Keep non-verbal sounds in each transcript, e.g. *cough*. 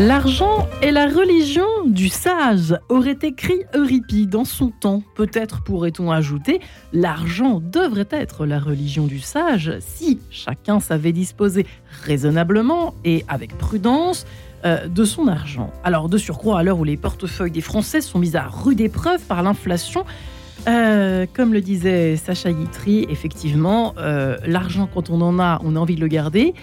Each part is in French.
L'argent est la religion du sage, aurait écrit Euripide dans son temps. Peut-être pourrait-on ajouter, l'argent devrait être la religion du sage si chacun savait disposer raisonnablement et avec prudence euh, de son argent. Alors de surcroît, à l'heure où les portefeuilles des Français sont mis à rude épreuve par l'inflation, euh, comme le disait Sacha Guitry, effectivement, euh, l'argent quand on en a, on a envie de le garder.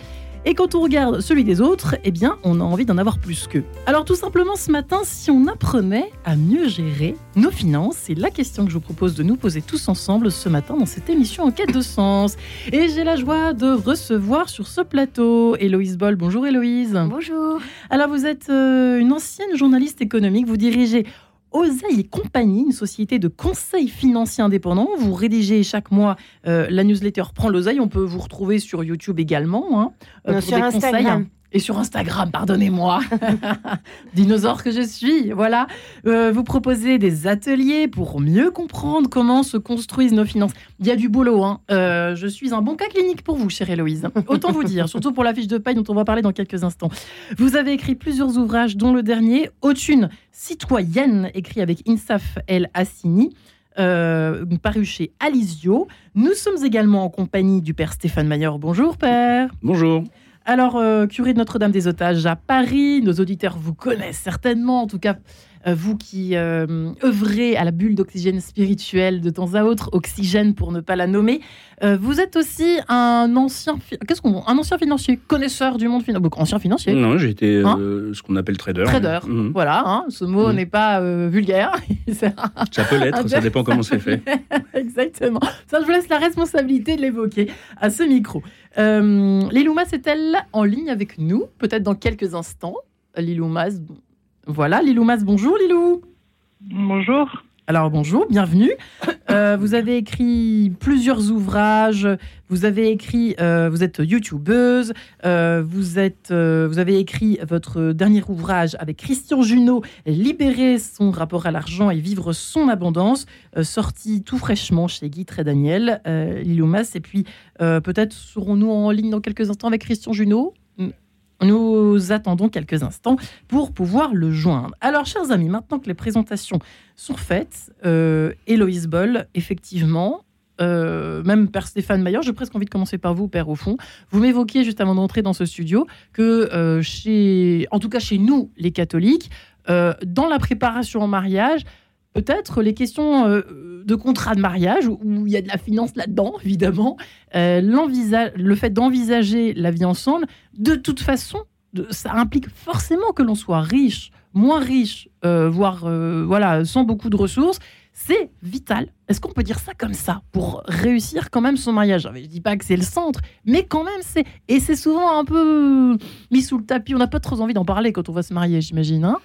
Et quand on regarde celui des autres, eh bien, on a envie d'en avoir plus qu'eux. Alors tout simplement, ce matin, si on apprenait à mieux gérer nos finances, c'est la question que je vous propose de nous poser tous ensemble ce matin dans cette émission En quête de sens. Et j'ai la joie de recevoir sur ce plateau Héloïse Boll. Bonjour Héloïse. Bonjour. Alors vous êtes euh, une ancienne journaliste économique, vous dirigez Oseille et compagnie, une société de conseil financier indépendant. Vous rédigez chaque mois euh, la newsletter Prends l'oseille. On peut vous retrouver sur YouTube également. Hein, euh, sur Instagram. Et sur Instagram, pardonnez-moi, *laughs* dinosaure que je suis. Voilà, euh, vous proposez des ateliers pour mieux comprendre comment se construisent nos finances. Il y a du boulot. Hein. je suis un bon cas clinique pour vous, chère Héloïse. Autant vous dire, surtout pour la fiche de paille dont on va parler dans quelques instants. Vous avez écrit plusieurs ouvrages, dont le dernier, Autune citoyenne, écrit avec Insaf El Assini. Euh, paru chez Alizio. Nous sommes également en compagnie du père Stéphane Mayer. Bonjour père. Bonjour. Alors, euh, curé de Notre-Dame des Otages à Paris, nos auditeurs vous connaissent certainement, en tout cas vous qui euh, œuvrez à la bulle d'oxygène spirituel de temps à autre, oxygène pour ne pas la nommer. Euh, vous êtes aussi un ancien, qu'est-ce qu'on, un ancien financier, connaisseur du monde financier, ancien financier. Non, j'ai été hein ce qu'on appelle trader. Trader, mhm. voilà. Hein, ce mot mhm. n'est pas vulgaire. *laughs* ça peut l'être, ça dépend comment c'est fait. *laughs* Exactement. Ça, je vous laisse la responsabilité de l'évoquer à ce micro. Euh, Lilou est-elle en ligne avec nous? Peut-être dans quelques instants. Lilou Mas, voilà, Lilou Mas, bonjour Lilou. Bonjour. Alors bonjour, bienvenue. Euh, vous avez écrit plusieurs ouvrages. Vous avez écrit, euh, vous êtes youtubeuse. Euh, vous êtes, vous avez écrit votre dernier ouvrage avec Christian Junot, libérer son rapport à l'argent et vivre son abondance, sorti tout fraîchement chez Guy et Daniel, Lilou Mas. Et puis peut-être serons-nous en ligne dans quelques instants avec Christian Junot? Nous attendons quelques instants pour pouvoir le joindre. Alors, chers amis, maintenant que les présentations sont faites, euh, Héloïse Boll, effectivement, euh, même Père Stéphane Maillard, j'ai presque envie de commencer par vous, Père, au fond. Vous m'évoquiez juste avant d'entrer dans ce studio que, euh, en tout cas chez nous, les catholiques, dans la préparation au mariage, peut-être les questions euh, de contrat de mariage, où, il y a de la finance là-dedans, évidemment, euh, le fait d'envisager la vie ensemble, de toute façon, ça implique forcément que l'on soit riche, moins riche, euh, voire voilà, sans beaucoup de ressources. C'est vital. Est-ce qu'on peut dire ça comme ça pour réussir quand même son mariage? Je ne dis pas que c'est le centre, mais quand même c'est et c'est souvent un peu mis sous le tapis. On n'a pas trop envie d'en parler quand on va se marier, j'imagine. Hein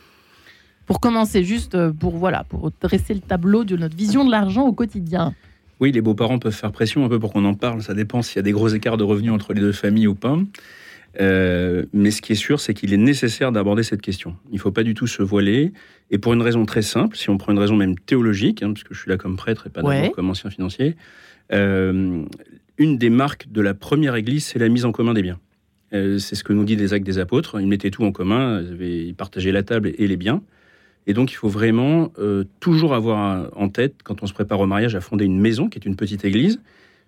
pour commencer, juste euh, pour, voilà, pour dresser le tableau de notre vision de l'argent au quotidien. Oui, les beaux-parents peuvent faire pression un peu pour qu'on en parle. Ça dépend s'il y a des gros écarts de revenus entre les deux familles ou pas. Euh, mais ce qui est sûr, c'est qu'il est nécessaire d'aborder cette question. Il ne faut pas du tout se voiler. Et pour une raison très simple, si on prend une raison même théologique, hein, parce que je suis là comme prêtre et pas comme ancien financier, euh, une des marques de la première Église, c'est la mise en commun des biens. c'est ce que nous dit les actes des apôtres. Ils mettaient tout en commun, ils partageaient la table et les biens. Et donc, il faut vraiment euh, toujours avoir en tête, quand on se prépare au mariage, à fonder une maison, qui est une petite église,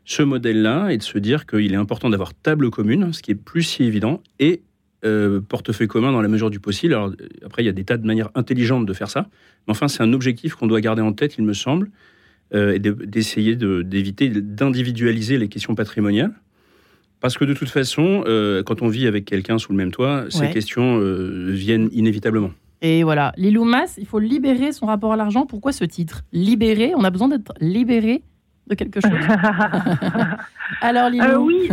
ce modèle-là, et de se dire qu'il est important d'avoir table commune, ce qui est plus si évident, et euh, portefeuille commun dans la mesure du possible. Alors, après, il y a des tas de manières intelligentes de faire ça, mais enfin, c'est un objectif qu'on doit garder en tête, il me semble, euh, et d'essayer d'éviter d'individualiser les questions patrimoniales. Parce que de toute façon, quand on vit avec quelqu'un sous le même toit, ces questions viennent inévitablement. Et voilà, Lilou Mas, il faut libérer son rapport à l'argent. Pourquoi ce titre? Libérer, on a besoin d'être libéré de quelque chose. *laughs* Alors, Lilou? Euh, Oui,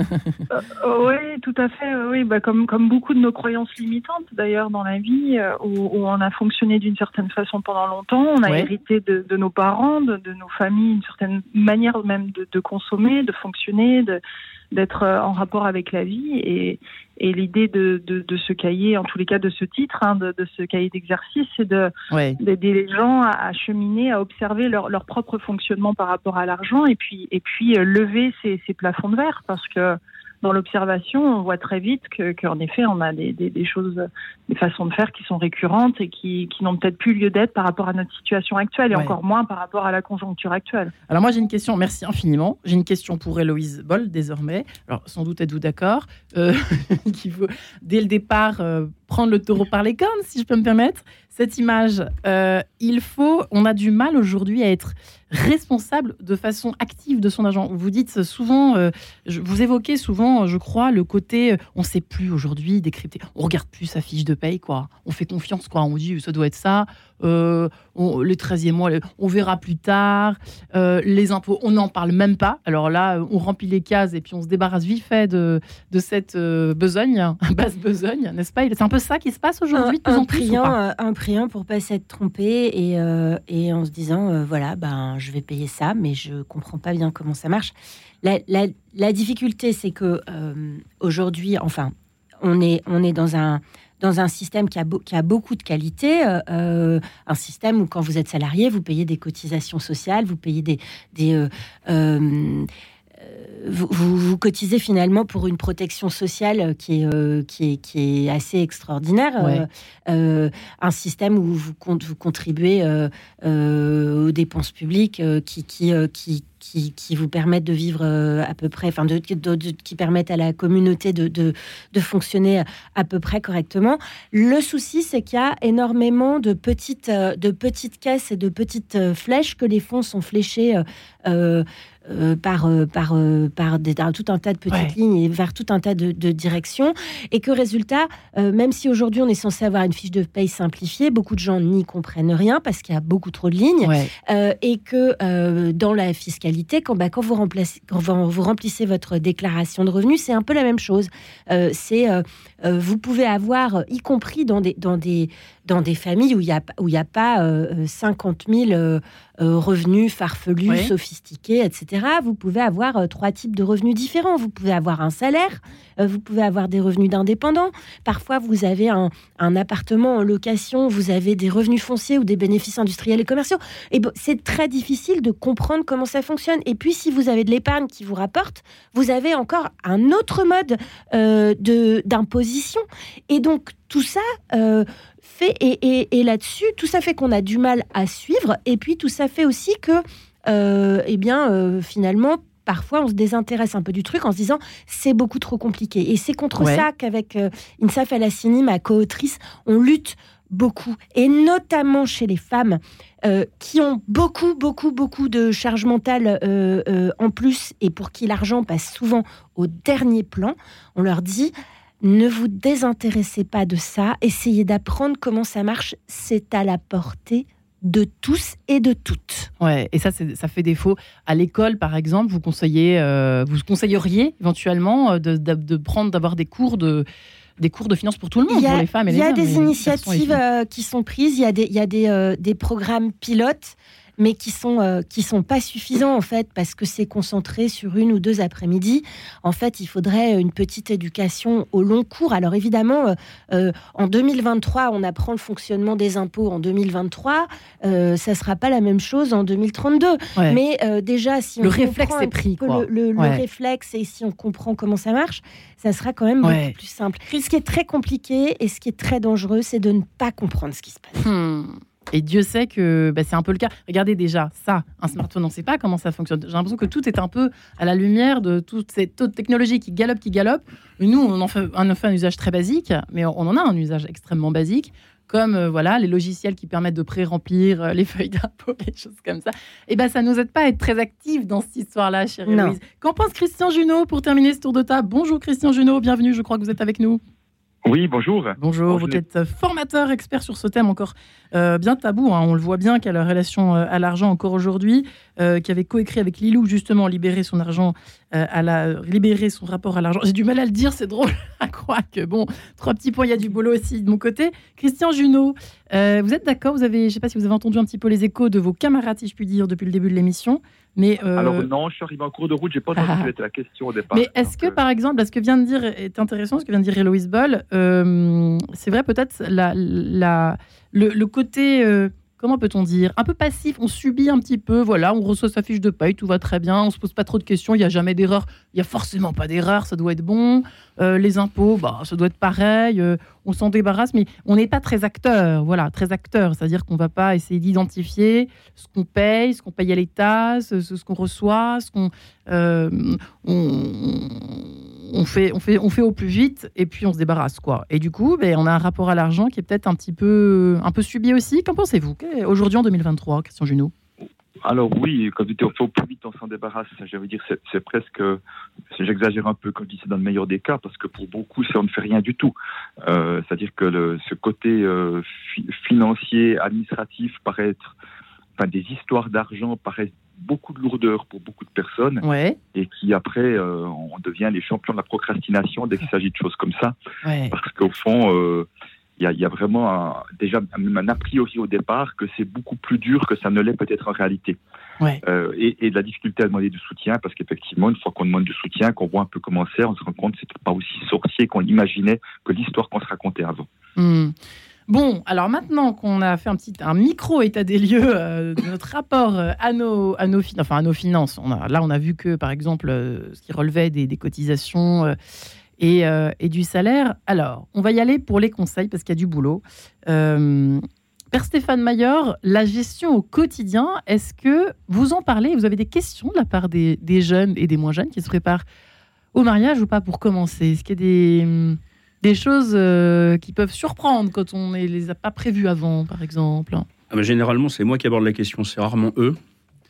euh, oui, tout à fait. Oui, bah, comme, comme beaucoup de nos croyances limitantes, d'ailleurs, dans la vie, euh, où, on a fonctionné d'une certaine façon pendant longtemps, on a hérité de, nos parents, de, nos familles, une certaine manière même de, de consommer, de fonctionner, de d'être euh, en rapport avec la vie. Et, et l'idée de, de, de, ce cahier, en tous les cas de ce titre, hein, de, de, ce cahier d'exercice, c'est de, d'aider les gens à, cheminer, à observer leur, leur, propre fonctionnement par rapport à l'argent et puis, et puis euh, lever ces, ces, plafonds de verre parce que dans l'observation, on voit très vite qu'en effet, on a des, des, choses, des façons de faire qui sont récurrentes et qui, qui n'ont peut-être plus lieu d'être par rapport à notre situation actuelle et encore moins par rapport à la conjoncture actuelle. Alors moi, j'ai une question, merci infiniment. J'ai une question pour Héloïse Boll désormais. Alors sans doute êtes-vous d'accord euh, *laughs* qu'il faut, dès le départ, euh, prendre le taureau par les cornes, si je peux me permettre. Cette image, euh, il faut, on a du mal aujourd'hui à être responsable de façon active de son argent. Vous dites souvent, euh, vous évoquez souvent, je crois, le côté, euh, on ne sait plus aujourd'hui décrypter. On regarde plus sa fiche de paye, quoi. On fait confiance, quoi. On dit, ça doit être ça. Euh, les 13e mois, on verra plus tard. les impôts, on n'en parle même pas. Alors là, on remplit les cases et puis on se débarrasse vite fait de, de cette besogne, *laughs* basse besogne, n'est-ce pas? C'est un peu ça qui se passe aujourd'hui, un, priant, un priant pour pas s'être trompé et, et en se disant, voilà, ben je vais payer ça, mais je comprends pas bien comment ça marche. La, difficulté, c'est que euh, aujourd'hui, enfin, on est, on est dans un dans un système qui a, qui a beaucoup de qualité, euh, euh, un système où quand vous êtes salarié, vous payez des cotisations sociales, vous payez des, des vous, vous, cotisez finalement pour une protection sociale qui est, euh, qui est, qui est assez extraordinaire. Euh, euh, un système où vous, vous contribuez aux dépenses publiques qui, qui, qui, qui, qui, vous permettent de vivre à peu près, enfin, de, qui permettent à la communauté de, de, de, fonctionner à peu près correctement. Le souci, c'est qu'il y a énormément de petites, de petites caisses et de petites flèches que les fonds sont fléchés. Euh, par, euh, par, euh, par des, tout un tas de petites lignes et vers tout un tas de, directions. Et que résultat, même si aujourd'hui on est censé avoir une fiche de paye simplifiée, beaucoup de gens n'y comprennent rien parce qu'il y a beaucoup trop de lignes. et que dans la fiscalité, quand, bah, quand, vous remplacez, quand vous remplissez votre déclaration de revenus, c'est un peu la même chose. c'est vous pouvez avoir, y compris dans des, dans des, dans des familles où il n'y a, où a pas 50 000 euh, revenus farfelus, sophistiqués, etc. Vous pouvez avoir euh, trois types de revenus différents. Vous pouvez avoir un salaire, euh, vous pouvez avoir des revenus d'indépendants. Parfois, vous avez un, appartement en location, vous avez des revenus fonciers ou des bénéfices industriels et commerciaux. Et c'est très difficile de comprendre comment ça fonctionne. Et puis, si vous avez de l'épargne qui vous rapporte, vous avez encore un autre mode de d'imposition. Et donc, tout ça fait, et, là-dessus, tout ça fait qu'on a du mal à suivre, et puis tout ça fait aussi que, euh, eh bien, euh, finalement, parfois on se désintéresse un peu du truc en se disant c'est beaucoup trop compliqué. Et c'est contre ça qu'avec euh, Insaf Alassini, ma co-autrice, on lutte beaucoup, et notamment chez les femmes euh, qui ont beaucoup, beaucoup, beaucoup de charges mentales en plus, et pour qui l'argent passe souvent au dernier plan. On leur dit ne vous désintéressez pas de ça, essayez d'apprendre comment ça marche, c'est à la portée de tous et de toutes. Ouais, et ça, ça fait défaut. À l'école, par exemple, vous conseillez, euh, vous conseilleriez éventuellement euh, de, prendre, d'avoir des cours de des cours de finance pour tout le monde, pour les femmes et les hommes. Il y a des initiatives euh, qui sont prises, il y a des, il y a des, des programmes pilotes mais qui sont euh, qui sont pas suffisants en fait parce que c'est concentré sur une ou deux après-midi. En fait, il faudrait une petite éducation au long cours. Alors évidemment, euh, euh, en 2023, on apprend le fonctionnement des impôts. En 2023, ça sera pas la même chose en 2032. Mais déjà, si on le réflexe est pris, quoi. Le, réflexe et si on comprend comment ça marche, ça sera quand même beaucoup plus simple. Ce qui est très compliqué et ce qui est très dangereux, c'est de ne pas comprendre ce qui se passe. Hmm. Et Dieu sait que bah, c'est un peu le cas. Regardez déjà ça, un smartphone, on ne sait pas comment ça fonctionne. J'ai l'impression que tout est un peu à la lumière de toute cette technologie qui galope, qui galope. Nous, on en fait, on fait un usage très basique, mais on en a un usage extrêmement basique comme euh, voilà les logiciels qui permettent de pré-remplir euh, les *laughs* feuilles d'impôt, les choses comme ça. Et eh ben ça nous aide pas à être très actifs dans cette histoire-là, chérie Louise. Qu'en pense Christian Junot pour terminer ce tour de table? Bonjour Christian Junot, bienvenue. Je crois que vous êtes avec nous. Oui, bonjour. Bonjour, vous êtes formateur, expert sur ce thème encore euh, bien tabou. Hein. On le voit bien qu'il a la relation euh, à l'argent encore aujourd'hui, euh, qui avait coécrit avec Lilou justement libérer son argent, à la, libérer son rapport à l'argent. J'ai du mal à le dire, c'est drôle *laughs* à croire que bon, trois petits points, il y a du boulot aussi de mon côté. Christian Junot, vous êtes d'accord? Vous avez, je ne sais pas si vous avez entendu un petit peu les échos de vos camarades, si je puis dire, depuis le début de l'émission. Mais euh, Alors non, je suis arrivé en cours de route, j'ai pas entendu la question au départ. Mais est-ce que, euh, par exemple, ce que vient de dire est intéressant, ce que vient de dire Héloïse Boll, euh, c'est vrai peut-être la, la, le, côté comment peut-on dire, un peu passif. On subit un petit peu, voilà, on reçoit sa fiche de paye, tout va très bien, on se pose pas trop de questions, il y a jamais d'erreur, il y a forcément pas d'erreur, ça doit être bon. Euh, les impôts, bah, ça doit être pareil. Euh, on s'en débarrasse, mais on n'est pas très acteur, voilà, très acteur, c'est-à-dire qu'on va pas essayer d'identifier ce qu'on paye, ce qu'on paye à l'État, ce, qu'on reçoit, ce qu'on euh, fait, on fait, on fait au plus vite, et puis on se débarrasse quoi. Et du coup, ben, on a un rapport à l'argent qui est peut-être un petit peu, un peu subi aussi. Qu'en pensez-vous? Aujourd'hui en 2023, Christian Junot? Alors oui, quand tu dis au plus vite on s'en débarrasse, je veux c'est presque, j'exagère un peu quand je dis c'est dans le meilleur des cas, parce que pour beaucoup c'est on ne fait rien du tout. Euh, c'est-à-dire que ce côté euh, financier, administratif paraît être, enfin des histoires d'argent paraissent beaucoup de lourdeur pour beaucoup de personnes et qui après euh, on devient les champions de la procrastination dès qu'il s'agit de choses comme ça, parce qu'au fond il y, a, vraiment déjà un, a priori au départ que c'est beaucoup plus dur que ça ne l'est peut-être en réalité. Euh, et, de la difficulté à demander du soutien, parce qu'effectivement, une fois qu'on demande du soutien, qu'on voit un peu comment c'est, on se rend compte que c'était pas aussi sorcier qu'on imaginait que l'histoire qu'on se racontait avant. Hmm. Bon, alors maintenant qu'on a fait un petit un micro état des lieux euh, de notre rapport euh, à nos à enfin, nos finances, là on a vu que par exemple ce qui relevait des, des cotisations euh, et, du salaire. Alors, on va y aller pour les conseils parce qu'il y a du boulot. Euh, Père Stéphane Maillard, la gestion au quotidien, est-ce que vous en parlez? Vous avez des questions de la part des, jeunes et des moins jeunes qui se préparent au mariage ou pas pour commencer? Est-ce qu'il y a des, des choses euh, qui peuvent surprendre quand on ne les a pas prévues avant, par exemple ah bah, Généralement, c'est moi qui aborde la question, c'est rarement eux.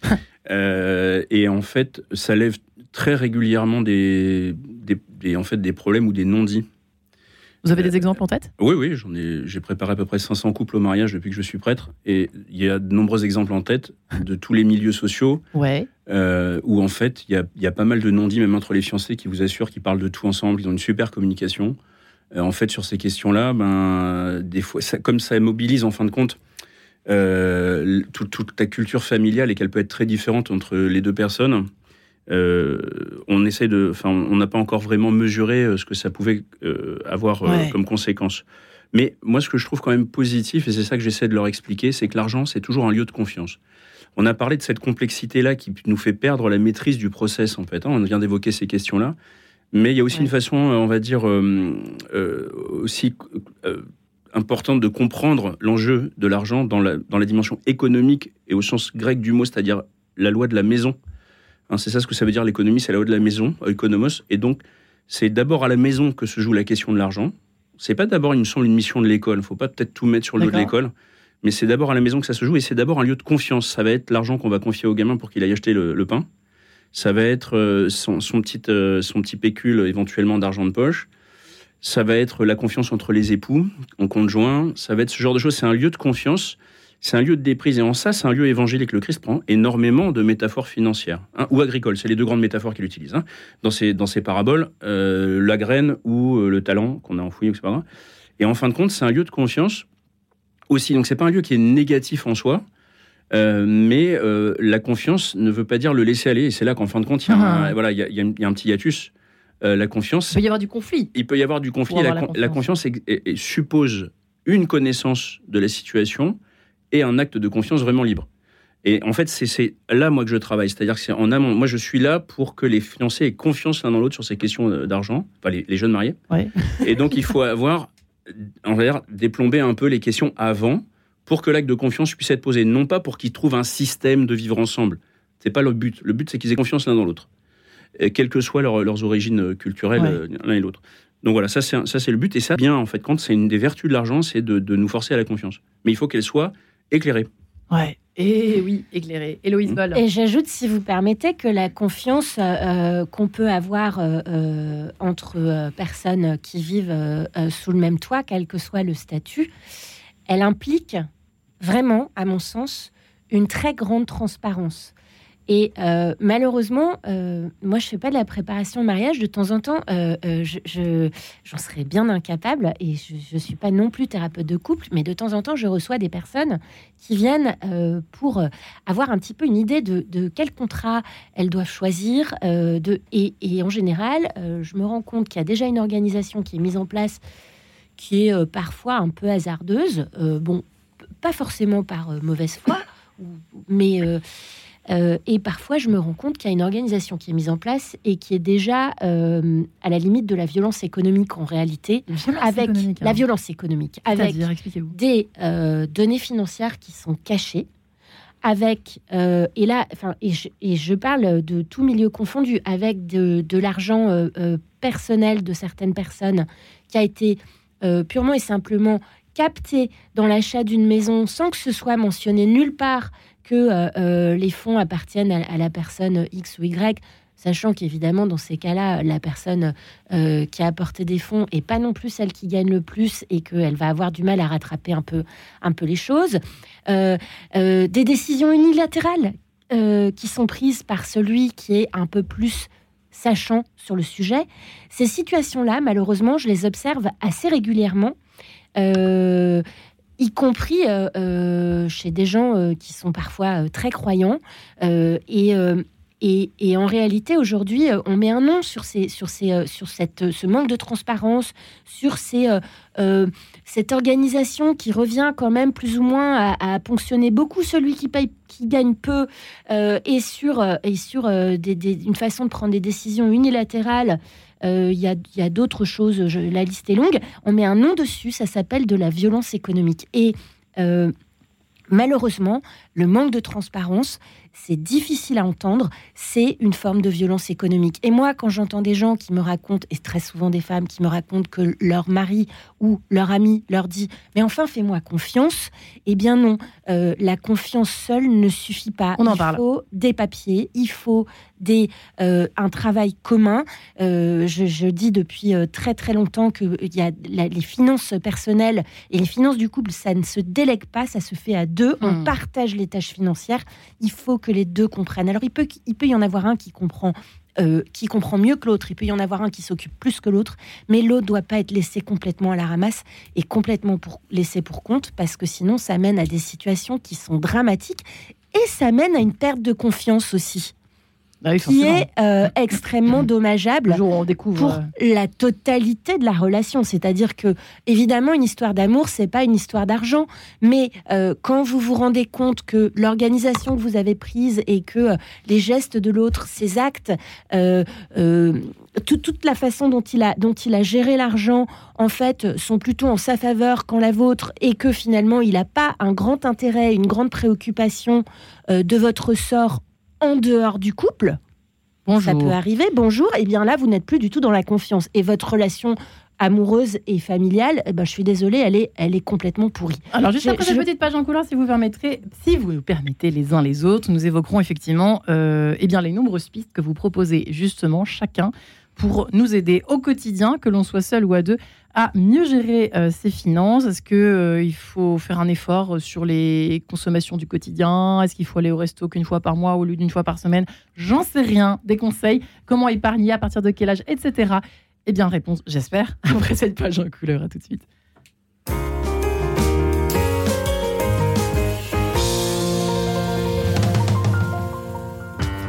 *laughs* et en fait, ça lève très régulièrement des, des, en fait, des problèmes ou des non-dits. Vous avez des exemples en tête? Oui, oui, j'en ai, j'ai préparé à peu près 500 couples au mariage depuis que je suis prêtre, et il y a de nombreux exemples en tête de tous les milieux sociaux, ouais. Euh, où en fait il y a, y a, pas mal de non-dits, même entre les fiancés, qui vous assurent qu'ils parlent de tout ensemble, ils ont une super communication. Euh, en fait, sur ces questions-là, ben, des fois, ça, comme ça mobilise en fin de compte euh, toute, toute ta culture familiale et qu'elle peut être très différente entre les deux personnes, euh, on essaie de, enfin, on n'a pas encore vraiment mesuré ce que ça pouvait euh, avoir comme conséquence. Mais moi, ce que je trouve quand même positif, et c'est ça que j'essaie de leur expliquer, c'est que l'argent, c'est toujours un lieu de confiance. On a parlé de cette complexité-là qui nous fait perdre la maîtrise du process, en fait. Hein. On vient d'évoquer ces questions-là. Mais il y a aussi une façon, on va dire, aussi importante de comprendre l'enjeu de l'argent dans la, dans la dimension économique et au sens grec du mot, c'est-à-dire la loi de la maison. Hein, c'est ça ce que ça veut dire l'économie, c'est la haut de la maison, économos. Et donc, c'est d'abord à la maison que se joue la question de l'argent. C'est pas d'abord, il me semble, une mission de l'école. Il faut pas peut-être tout mettre sur le dos de l'école. Mais c'est d'abord à la maison que ça se joue et c'est d'abord un lieu de confiance. Ça va être l'argent qu'on va confier au gamin pour qu'il aille acheter le, pain. Ça va être euh, son, petit, euh, son petit pécule éventuellement d'argent de poche. Ça va être la confiance entre les époux, en conjoint. Ça va être ce genre de choses. C'est un lieu de confiance c'est un lieu de déprise. Et en ça, c'est un lieu évangélique. Le Christ prend énormément de métaphores financières hein, ou agricoles. C'est les deux grandes métaphores qu'il utilise. Hein. Dans, ces paraboles, euh, la graine ou euh, le talent qu'on a enfoui. Et en fin de compte, c'est un lieu de conscience aussi. Donc, c'est pas un lieu qui est négatif en soi. Euh, mais la confiance ne veut pas dire le laisser aller. Et c'est là qu'en fin de compte, il y, a un, ah. voilà, y, a, un petit hiatus. la confiance. Il peut y avoir du conflit. Il peut y avoir du conflit. La, confiance, suppose une connaissance de la situation, et un acte de confiance vraiment libre. Et en fait, c'est là, moi, que je travaille. C'est-à-dire que c'est en amont. Moi, je suis là pour que les fiancés aient confiance l'un dans l'autre sur ces questions euh, d'argent, enfin, les, jeunes mariés. Et donc, il faut *laughs* avoir, en dire, déplomber un peu les questions avant pour que l'acte de confiance puisse être posé. Non pas pour qu'ils trouvent un système de vivre ensemble. C'est pas le but. Le but, c'est qu'ils aient confiance l'un dans l'autre. Quelles que soient leurs origines culturelles, euh, l'un et l'autre. Donc voilà, ça c'est le but. Et ça, bien, en fait, quand c'est une des vertus de l'argent, c'est de, de nous forcer à la confiance. Mais il faut qu'elle soit éclairé. Ouais. Et oui, éclairé. Héloïse Boll. Et j'ajoute, si vous permettez, que la confiance euh, qu'on peut avoir euh, euh, entre personnes qui vivent sous le même toit, quel que soit le statut, elle implique vraiment, à mon sens, une très grande transparence. Et euh, malheureusement, euh, moi, je fais pas de la préparation au mariage. De temps en temps, euh, je, j'en serais bien incapable et je, ne suis pas non plus thérapeute de couple, mais de temps en temps, je reçois des personnes qui viennent pour avoir un petit peu une idée de, quel contrat elles doivent choisir. et, et, en général, je me rends compte qu'il y a déjà une organisation qui est mise en place qui est parfois un peu hasardeuse. bon, pas forcément par mauvaise foi, mais et parfois, je me rends compte qu'il y a une organisation qui est mise en place et qui est déjà à la limite de la violence économique en réalité, avec la hein. violence économique, avec des données financières qui sont cachées avec, euh, et là, enfin, et je, parle de tout milieu confondu, avec de, l'argent euh, euh, personnel de certaines personnes qui a été purement et simplement capté dans l'achat d'une maison sans que ce soit mentionné nulle part que les fonds appartiennent à, la personne X ou Y sachant qu'évidemment, dans ces cas-là, la personne euh, qui a apporté des fonds est pas non plus celle qui gagne le plus et qu'elle va avoir du mal à rattraper un peu, un peu les choses. Euh, euh, des décisions unilatérales qui sont prises par celui qui est un peu plus sachant sur le sujet. Ces situations-là, malheureusement, je les observe assez régulièrement. Y compris chez des gens qui sont parfois très croyants et et, en réalité, aujourd'hui, euh, on met un nom sur, ces, sur, ces, euh, sur cette, ce manque de transparence, sur ces, euh, cette organisation qui revient quand même plus ou moins à, ponctionner beaucoup celui qui paye, qui gagne peu, et sur, et sur une façon de prendre des décisions unilatérales. Il y a, d'autres choses, la liste est longue. On met un nom dessus, ça s'appelle de la violence économique. Et malheureusement, le manque de transparence, c'est difficile à entendre, c'est une forme de violence économique. Et moi, quand j'entends des gens qui me racontent, et très souvent des femmes qui me racontent que leur mari ou leur ami leur dit Mais enfin, fais-moi confiance, eh bien non, euh, la confiance seule ne suffit pas. On en il faut des papiers, il faut des, euh, un travail commun. Euh, je, dis depuis très très longtemps que y a les finances personnelles et les finances du couple, ça ne se délègue pas, ça se fait à deux. On hmm. partage les tâches financières. Il faut que les deux comprennent. Alors il peut, il peut y en avoir un qui comprend euh, qui comprend mieux que l'autre. Il peut y en avoir un qui s'occupe plus que l'autre, mais l'autre doit pas être laissé complètement à la ramasse et complètement pour, laissé pour compte, parce que sinon ça mène à des situations qui sont dramatiques et ça mène à une perte de confiance aussi. Bah qui est euh, extrêmement dommageable on découvre... pour euh, la totalité de la relation. C'est-à-dire que, évidemment, une histoire d'amour, c'est pas une histoire d'argent, mais euh, quand vous vous rendez compte que l'organisation que vous avez prise et que les gestes de l'autre, ses actes, toute la façon dont il a, dont il a géré l'argent, en fait, sont plutôt en sa faveur qu'en la vôtre, et que finalement, il n'a pas un grand intérêt, une grande préoccupation de votre sort en dehors du couple, ça peut arriver, bonjour, et eh bien là, vous n'êtes plus du tout dans la confiance. Et votre relation amoureuse et familiale, eh ben, je suis désolée, elle est, elle est complètement pourrie. Alors, juste après cette petite page en couleur, si vous permettrez, si vous nous permettez les uns les autres, nous évoquerons effectivement euh, eh bien, les nombreuses pistes que vous proposez justement chacun pour nous aider au quotidien, que l'on soit seul ou à deux, à mieux gérer euh, ses finances Est-ce qu'il euh, faut faire un effort sur les consommations du quotidien? Est-ce qu'il faut aller au resto qu'une fois par mois au lieu d'une fois par semaine? J'en sais rien. Des conseils Comment épargner À partir de quel âge Etc. Eh bien, réponse, j'espère, *laughs* après cette page en couleur. À tout de suite.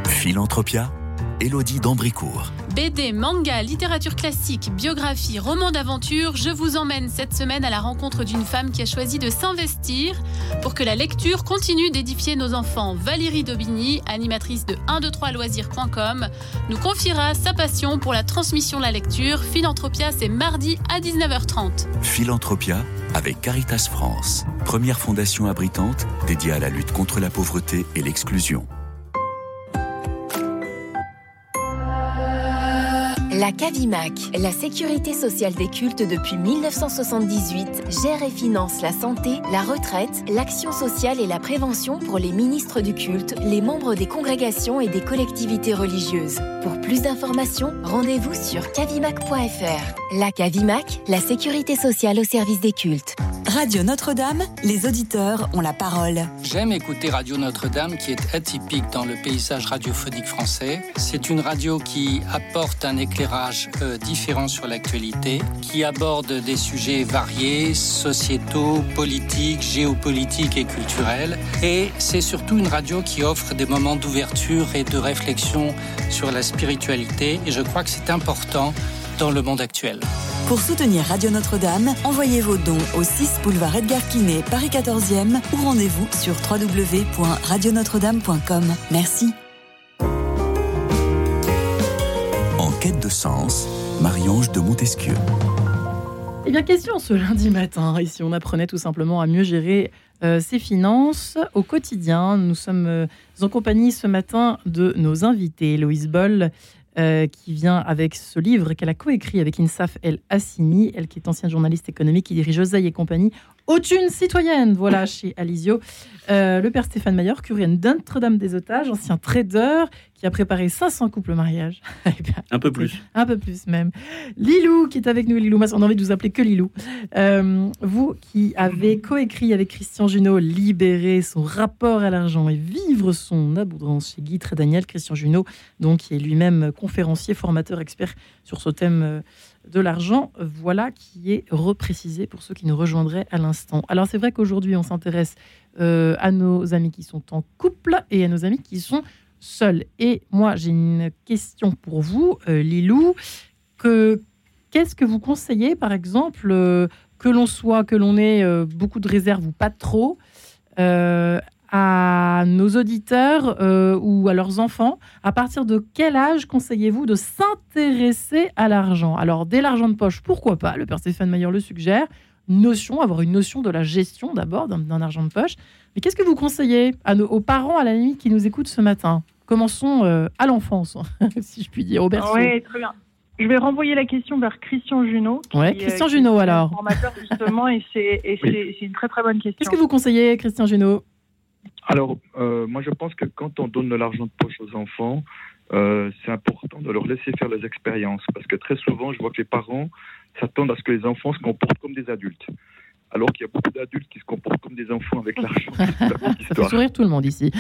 Philanthropia, Elodie Dambricourt. BD, manga, littérature classique, biographie, roman d'aventure, je vous emmène cette semaine à la rencontre d'une femme qui a choisi de s'investir pour que la lecture continue d'édifier nos enfants. Valérie Daubigny, animatrice de 123loisirs.com, nous confiera sa passion pour la transmission de la lecture. Philanthropia, c'est mardi à 19h30. Philanthropia avec Caritas France, première fondation abritante dédiée à la lutte contre la pauvreté et l'exclusion. La CAVIMAC, la sécurité sociale des cultes depuis 1978, gère et finance la santé, la retraite, l'action sociale et la prévention pour les ministres du culte, les membres des congrégations et des collectivités religieuses. Pour plus d'informations, rendez-vous sur cavimac.fr. La CAVIMAC, la sécurité sociale au service des cultes. Radio Notre-Dame, les auditeurs ont la parole. J'aime écouter Radio Notre-Dame qui est atypique dans le paysage radiophonique français. C'est une radio qui apporte un éclairage euh, différents sur l'actualité, qui aborde des sujets variés, sociétaux, politiques, géopolitiques et culturels. Et c'est surtout une radio qui offre des moments d'ouverture et de réflexion sur la spiritualité. Et je crois que c'est important dans le monde actuel. Pour soutenir Radio Notre-Dame, envoyez vos dons au 6 boulevard Edgar Quinet, Paris 14e ou rendez-vous sur www.radionotre-dame.com. Merci. Sens, Marie-Ange de Montesquieu. Eh bien, question ce lundi matin, ici on apprenait tout simplement à mieux gérer euh, ses finances au quotidien. Nous sommes euh, en compagnie ce matin de nos invités, Loïse Boll, euh, qui vient avec ce livre qu'elle a coécrit avec Insaf El Hassini, elle qui est ancienne journaliste économique, qui dirige Oseille et compagnie, Autune citoyenne, voilà, *laughs* chez Alizio. Euh, le père Stéphane Mayer, curien de Notre-Dame des Otages, ancien trader, qui a préparé 500 couples mariage. *laughs* Eh un peu plus. Un peu plus même. Lilou, qui est avec nous, Lilou on a envie de vous appeler que Lilou. Euh, vous qui avez coécrit avec Christian Junot Libérer son rapport à l'argent et vivre son abondance chez Guy Daniel, Christian Junot, donc qui est lui-même conférencier, formateur, expert sur ce thème euh, de l'argent, voilà qui est reprécisé pour ceux qui nous rejoindraient à l'instant. Alors c'est vrai qu'aujourd'hui on s'intéresse euh, à nos amis qui sont en couple et à nos amis qui sont seuls. Et moi j'ai une question pour vous, euh, Lilou, que qu'est-ce que vous conseillez par exemple euh, que l'on soit, que l'on ait beaucoup de réserves ou pas trop à nos auditeurs euh, ou à leurs enfants, à partir de quel âge conseillez-vous de s'intéresser à l'argent? Alors, dès l'argent de poche, pourquoi pas? Le père Stéphane Mayer le suggère. Notion, avoir une notion de la gestion d'abord d'un argent de poche. Mais qu'est-ce que vous conseillez à nos, aux parents, à la limite, qui nous écoutent ce matin? Commençons euh, à l'enfance, *laughs* si je puis dire, au berceau. Oui, très bien. Je vais renvoyer la question vers Christian Junot. Oui, Christian euh, Junot alors. Formateur justement, et c'est une très très bonne question. Qu'est-ce que vous conseillez, Christian Junot? Alors, euh, moi, je pense que quand on donne de l'argent de poche aux enfants, euh, c'est important de leur laisser faire les expériences. Parce que très souvent, je vois que les parents s'attendent à ce que les enfants se comportent comme des adultes. Alors qu'il y a beaucoup d'adultes qui se comportent comme des enfants avec l'argent. *laughs* ça fait sourire tout le monde ici.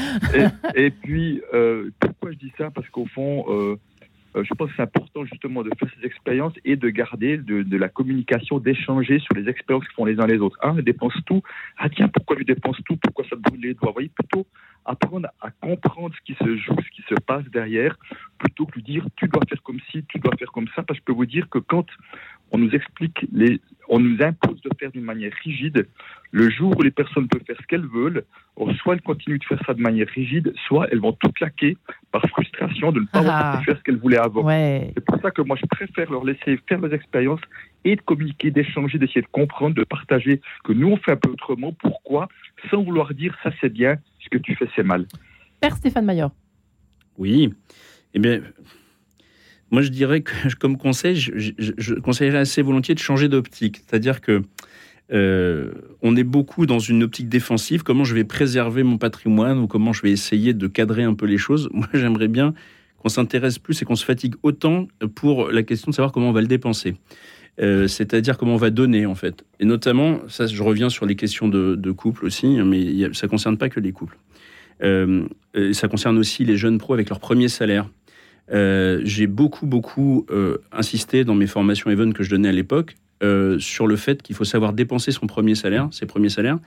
et, puis, euh, pourquoi je dis ça? Parce qu'au fond, euh, je pense que c'est important justement de faire ces expériences et de garder de, la communication, d'échanger sur les expériences qu'ils font les uns les autres. Un dépense tout. Ah tiens, pourquoi lui dépense tout? Pourquoi ça brûle les doigts? Vous voyez, plutôt apprendre à comprendre ce qui se joue, ce qui se passe derrière, plutôt que lui dire tu dois faire comme ci, tu dois faire comme ça, parce que je peux vous dire que quand on nous explique, les, on nous impose de faire d'une manière rigide, le jour où les personnes peuvent faire ce qu'elles veulent, soit elles continuent de faire ça de manière rigide, soit elles vont tout claquer par frustration de ne pas ah. faire ce qu'elles voulaient avant. C'est pour ça que moi je préfère leur laisser faire leurs expériences et de communiquer, d'échanger, d'essayer de comprendre, de partager que nous on fait un peu autrement, pourquoi, sans vouloir dire ça c'est bien, ce que tu fais c'est mal. Père Stéphane Maillard. Oui, eh bien, moi je dirais que *laughs* comme conseil, je, conseillerais assez volontiers de changer d'optique. C'est-à-dire que euh, on est beaucoup dans une optique défensive, comment je vais préserver mon patrimoine ou comment je vais essayer de cadrer un peu les choses? *laughs* Moi j'aimerais bien qu'on s'intéresse plus et qu'on se fatigue autant pour la question de savoir comment on va le dépenser. Euh, c'est-à-dire comment on va donner en fait. Et notamment, ça, je reviens sur les questions de, couple aussi, mais ça ne concerne pas que les couples. Euh, ça concerne aussi les jeunes pros avec leur premier salaire. Euh, j'ai beaucoup, beaucoup insisté dans mes formations Even que je donnais à l'époque sur le fait qu'il faut savoir dépenser son premier salaire, ses premiers salaires,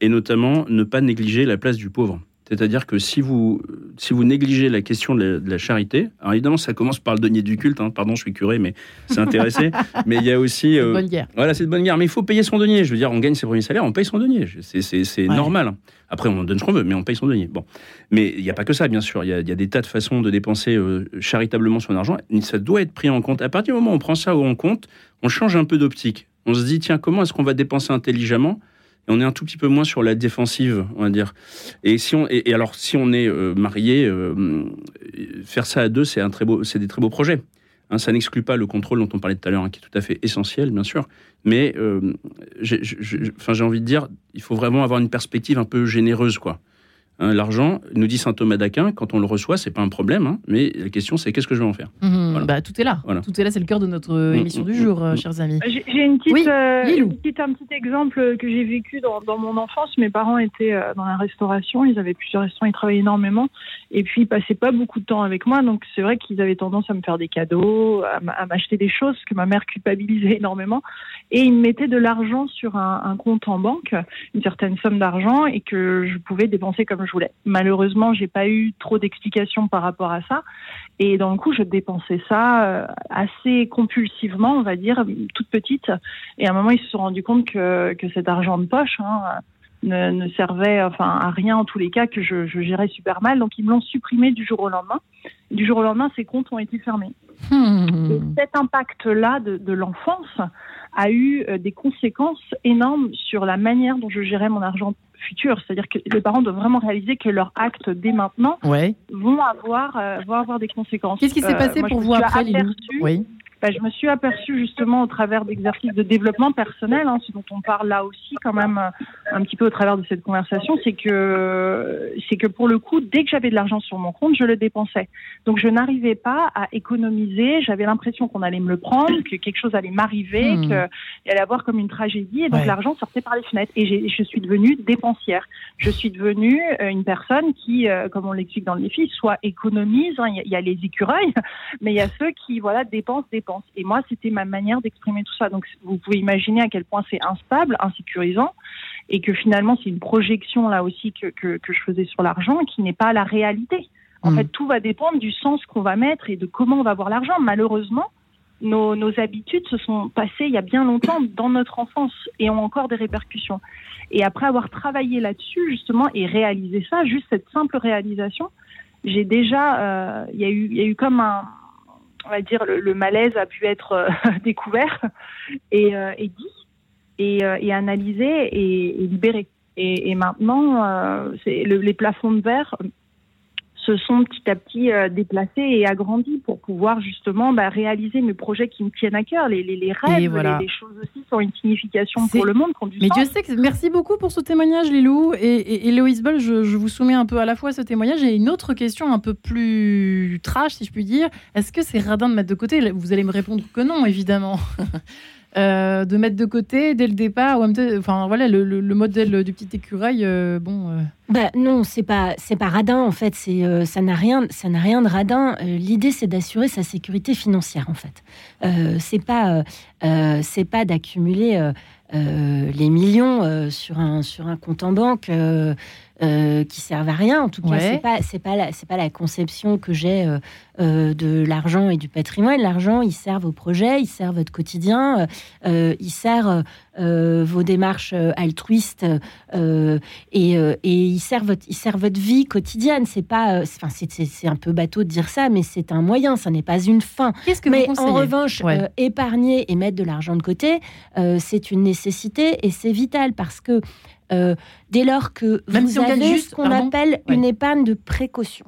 et notamment ne pas négliger la place du pauvre. C'est-à-dire que si vous, si vous négligez la question de la, charité, alors évidemment, ça commence par le denier du culte, hein, pardon, je suis curé, mais c'est intéressé. *laughs* mais il y a aussi. C'est euh, bonne guerre. Voilà, c'est de bonne guerre. Mais il faut payer son denier. Je veux dire, on gagne ses premiers salaires, on paye son denier. C'est normal. Après, on donne ce qu'on veut, mais on paye son denier. Bon. Mais il n'y a pas que ça, bien sûr. Il y, a, des tas de façons de dépenser euh, charitablement son argent. Ça doit être pris en compte. À partir du moment où on prend ça en compte, on change un peu d'optique. On se dit, tiens, comment est-ce qu'on va dépenser intelligemment on est un tout petit peu moins sur la défensive, on va dire. Et si on, et, alors si on est euh, marié, euh, faire ça à deux, c'est un très beau, c'est des très beaux projets. Hein, ça n'exclut pas le contrôle dont on parlait tout à l'heure, hein, qui est tout à fait essentiel, bien sûr. Mais euh, j'ai envie de dire, il faut vraiment avoir une perspective un peu généreuse, quoi. Hein, l'argent, nous dit saint Thomas d'Aquin, quand on le reçoit, c'est pas un problème, hein, mais la question c'est qu'est-ce que je vais en faire bah, Tout est là. Tout est là, c'est le cœur de notre mm, émission mm, du jour, mm, euh, chers amis. J'ai une petite, euh, un petit exemple que j'ai vécu dans, mon enfance. Mes parents étaient euh, dans la restauration, ils avaient plusieurs restaurants, ils travaillaient énormément, et puis ils passaient pas beaucoup de temps avec moi, donc c'est vrai qu'ils avaient tendance à me faire des cadeaux, à m'acheter des choses que ma mère culpabilisait *laughs* énormément, et ils me mettaient de l'argent sur un, compte en banque, une certaine somme d'argent, et que je pouvais dépenser comme comme je voulais. Malheureusement, j'ai pas eu trop d'explications par rapport à ça. Et dans le coup, je dépensais ça euh, assez compulsivement, on va dire, toute petite. Et à un moment, ils se sont rendus compte que, que cet argent de poche hein, ne, ne, servait enfin, à rien en tous les cas, que je, je gérais super mal. Donc, ils me l'ont supprimé du jour au lendemain. Du jour au lendemain, ces comptes ont été fermés. Hmm. Et cet impact-là de, de l'enfance a eu euh, des conséquences énormes sur la manière dont je gérais mon argent futur. C'est-à-dire que les parents doivent vraiment réaliser que leurs actes dès maintenant vont, avoir, euh, vont avoir des conséquences. Qu'est-ce qui s'est passé pour vous après, oui. Bah, je me suis aperçue justement au travers d'exercices de développement personnel, hein, ce dont on parle là aussi quand même euh, un petit peu au travers de cette conversation, c'est que c'est que pour le coup, dès que j'avais de l'argent sur mon compte, je le dépensais. Donc je n'arrivais pas à économiser. J'avais l'impression qu'on allait me le prendre, que quelque chose allait m'arriver, hmm. qu'il allait avoir comme une tragédie, et donc l'argent sortait par les fenêtres. Et je suis devenue dépensière. Je suis devenue euh, une personne qui, euh, comme on l'explique dans le défi, soit économise. Hein, il y, a les écureuils, *laughs* mais il y a ceux qui voilà dépensent, dépensent et moi, c'était ma manière d'exprimer tout ça. Donc, vous pouvez imaginer à quel point c'est instable, insécurisant, et que finalement, c'est une projection là aussi que, que, je faisais sur l'argent qui n'est pas la réalité. En hmm. fait, tout va dépendre du sens qu'on va mettre et de comment on va voir l'argent. Malheureusement, nos, nos, habitudes se sont passées il y a bien longtemps dans notre enfance et ont encore des répercussions. Et après avoir travaillé là-dessus, justement, et réalisé ça, juste cette simple réalisation, j'ai déjà, euh, y, il y a eu comme un, on va dire, le, malaise a pu être euh, *laughs* découvert et, euh, et dit et, euh, analysé et, libéré. Et, maintenant, c'est les plafonds de verre se sont petit à petit euh, déplacés et agrandis pour pouvoir justement bah, réaliser mes projets qui me tiennent à cœur. Les, les, les rêves, les, choses aussi sont une signification pour le monde. Mais Dieu sait que merci beaucoup pour ce témoignage, Lilou. Et, et, Loïs Boll, je, je, vous soumets un peu à la fois ce témoignage et une autre question un peu plus trash, si je puis dire. Est-ce que c'est radin de mettre de côté? Vous allez me répondre que non, évidemment. *laughs* Euh, de mettre de côté dès le départ. Enfin voilà, le, le, modèle du petit écureuil, euh, bon. Euh. Bah non, c'est pas c'est pas radin en fait. C'est ça n'a rien ça n'a rien de radin. L'idée c'est d'assurer sa sécurité financière en fait. c'est pas c'est pas d'accumuler les millions sur un sur un compte en banque. Euh, qui servent à rien. En tout cas, c'est pas c'est pas la c'est pas la conception que j'ai euh, euh, de l'argent et du patrimoine. L'argent, il sert vos projets, il sert votre quotidien, il sert vos démarches altruistes et, et il sert votre il sert votre vie quotidienne. C'est pas enfin c'est un peu bateau de dire ça, mais c'est un moyen. Ça n'est pas une fin. Qu'est-ce que mais en revanche, épargner et mettre de l'argent de côté, c'est une nécessité et c'est vital parce que euh, dès lors que vous avez ce qu'on appelle une épargne de précaution.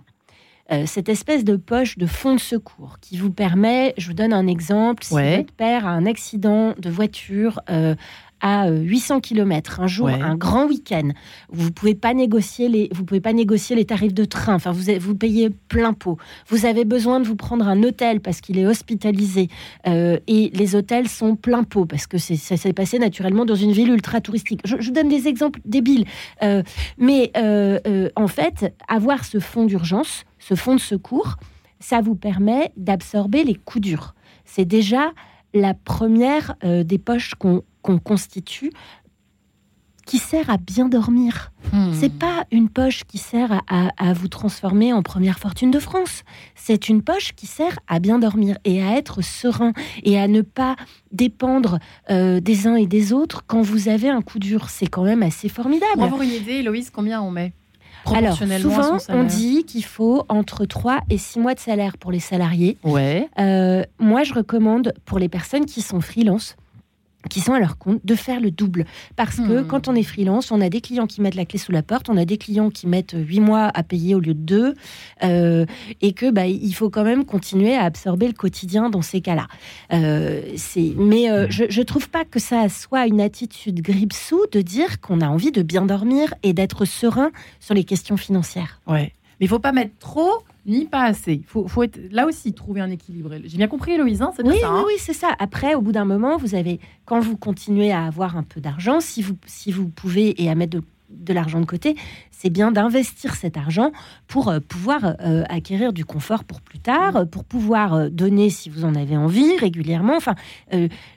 Euh, cette espèce de poche de fonds de secours qui vous permet, je vous donne un exemple, si votre père a un accident de voiture euh, à 800 euh, km un jour, un grand week-end. Vous pouvez pas négocier les, vous pouvez pas négocier les tarifs de train. Enfin, vous vous payez plein pot. Vous avez besoin de vous prendre un hôtel parce qu'il est hospitalisé euh, et les hôtels sont plein pot parce que ça s'est passé naturellement dans une ville ultra touristique. Je, je donne des exemples débiles, euh, mais en fait, avoir ce fonds d'urgence, ce fonds de secours, ça vous permet d'absorber les coups durs. C'est déjà la première des poches qu'on qu'on constitue qui sert à bien dormir. Hmm. C'est pas une poche qui sert à, vous transformer en première fortune de France. C'est une poche qui sert à bien dormir et à être serein et à ne pas dépendre euh, des uns et des autres quand vous avez un coup dur. C'est quand même assez formidable. Pour avoir une idée, Héloïse, combien on met alors, souvent, on dit qu'il faut entre 3 et 6 mois de salaire pour les salariés. Ouais. Euh, moi, je recommande pour les personnes qui sont freelance, qui sont à leur compte de faire le double. Parce que hmm. quand on est freelance, on a des clients qui mettent la clé sous la porte, on a des clients qui mettent 8 mois à payer au lieu de 2, euh, et que bah, il faut quand même continuer à absorber le quotidien dans ces cas-là. Euh, mais euh, je, je trouve pas que ça soit une attitude grippe-sous de dire qu'on a envie de bien dormir et d'être serein sur les questions financières. Ouais. Mais il faut pas mettre trop ni pas assez. Il faut, faut, être là aussi trouver un équilibre. J'ai bien compris, Héloïse, hein, c'est oui, ça. Oui, hein oui, c'est ça. Après, au bout d'un moment, vous avez, quand vous continuez à avoir un peu d'argent, si vous, si vous pouvez et à mettre de de l'argent de côté, c'est bien d'investir cet argent pour euh, pouvoir euh, acquérir du confort pour plus tard, pour pouvoir donner si vous en avez envie régulièrement. Enfin,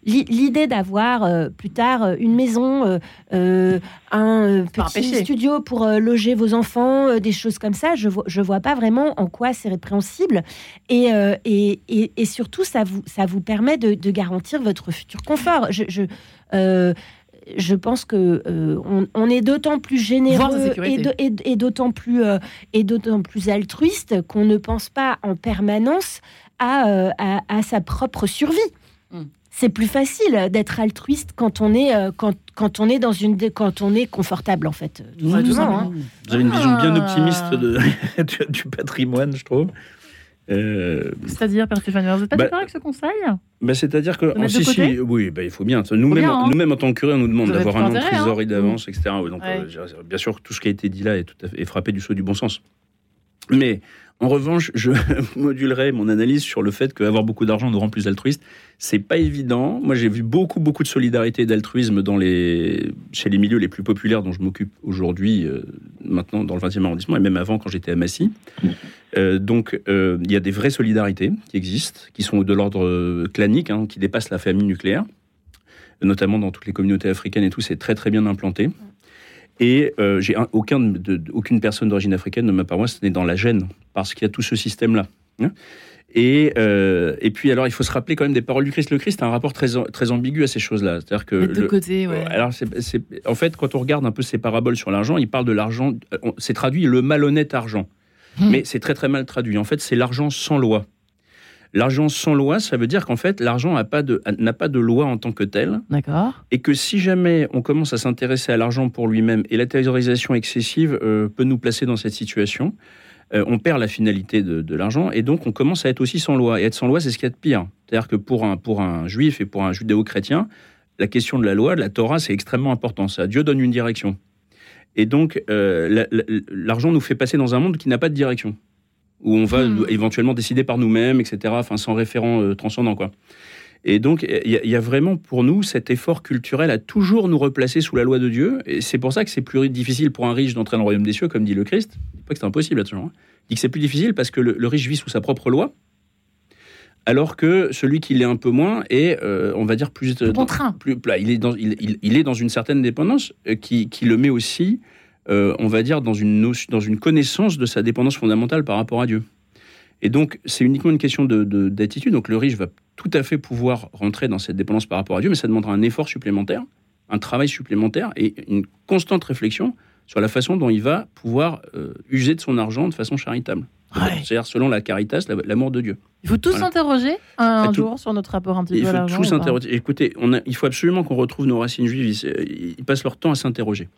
l'idée d'avoir plus tard une maison, un petit studio pour loger vos enfants, des choses comme ça, je vois, je vois pas vraiment en quoi c'est répréhensible. Et, et, et, surtout, ça vous, ça vous permet de, garantir votre futur confort. Je, je je pense que euh, on, est d'autant plus généreux et, d'autant plus euh, et d'autant plus altruiste qu'on ne pense pas en permanence à, euh, à, sa propre survie. Hmm. C'est plus facile d'être altruiste quand on est quand, quand, on est dans une quand on est confortable en fait. Hein. Vous avez une vision bien optimiste de, *laughs* du patrimoine, je trouve. Euh, C'est-à-dire, Père Stéphane, vous n'êtes pas bah, d'accord avec ce conseil bah, C'est-à dire que, si, oui, bah, il faut bien. Nous-mêmes, hein. nous en tant que curé, on nous demande d'avoir un nom de trésorerie hein. d'avance, etc. Donc, euh, bien sûr, tout ce qui a été dit là est, tout à fait, est frappé du saut du bon sens. Mais en revanche, je *laughs* modulerai mon analyse sur le fait qu'avoir beaucoup d'argent nous rend plus altruistes. C'est pas évident. Moi, j'ai vu beaucoup, beaucoup de solidarité et d'altruisme dans les, chez les milieux les plus populaires dont je m'occupe aujourd'hui, euh, maintenant dans le 20e arrondissement, et même avant quand j'étais à Massy. Euh, donc, euh, il y a des vraies solidarités qui existent, qui sont de l'ordre clanique, hein, qui dépassent la famille nucléaire, notamment dans toutes les communautés africaines et tout, c'est très très bien implanté. Et euh, j'ai aucun, de, aucune personne d'origine africaine de ma paroisse n'est dans la gêne, parce qu'il y a tout ce système-là. Hein. Et, euh, et puis, alors, il faut se rappeler quand même des paroles du Christ. Le Christ a un rapport très, très ambigu à ces choses-là. C'est-à-dire que. De côté, ouais. Alors, en fait, quand on regarde un peu ces paraboles sur l'argent, il parle de l'argent. C'est traduit le malhonnête argent. Hmm. Mais c'est très, très mal traduit. En fait, c'est l'argent sans loi. L'argent sans loi, ça veut dire qu'en fait, l'argent n'a pas, de, pas de loi en tant que tel. D'accord. Et que si jamais on commence à s'intéresser à l'argent pour lui-même, et la théorisation excessive euh, peut nous placer dans cette situation, euh, on perd la finalité de, l'argent, et donc on commence à être aussi sans loi. Et être sans loi, c'est ce qu'il y a de pire. C'est-à-dire que pour un, pour un juif et pour un judéo-chrétien, la question de la loi, de la Torah, c'est extrêmement important. Ça, Dieu donne une direction. Et donc, euh, l'argent nous fait passer dans un monde qui n'a pas de direction où on va hmm. éventuellement décider par nous-mêmes, etc., enfin, sans référent euh, transcendant, quoi. Et donc, il y, a vraiment pour nous cet effort culturel à toujours nous replacer sous la loi de Dieu. Et c'est pour ça que c'est plus difficile pour un riche d'entrer dans le royaume des cieux, comme dit le Christ. Il dit pas que c'est impossible, attention. Hein. Il dit que c'est plus difficile parce que le, riche vit sous sa propre loi, alors que celui qui l'est un peu moins est, euh, on va dire, plus, contraint. Plus, il, est dans, il, est dans une certaine dépendance euh, qui, qui, le met aussi euh, on va dire, dans une, dans une connaissance de sa dépendance fondamentale par rapport à Dieu. Et donc, c'est uniquement une question d'attitude. De, donc, le riche va tout à fait pouvoir rentrer dans cette dépendance par rapport à Dieu, mais ça demandera un effort supplémentaire, un travail supplémentaire et une constante réflexion sur la façon dont il va pouvoir euh, user de son argent de façon charitable. C'est-à-dire selon la caritas, l'amour de Dieu. Il faut tous s'interroger un, jour sur notre rapport un petit peu à l'argent. Il faut tous s'interroger. Écoutez, on a, il faut absolument qu'on retrouve nos racines juives. ils passent leur temps à s'interroger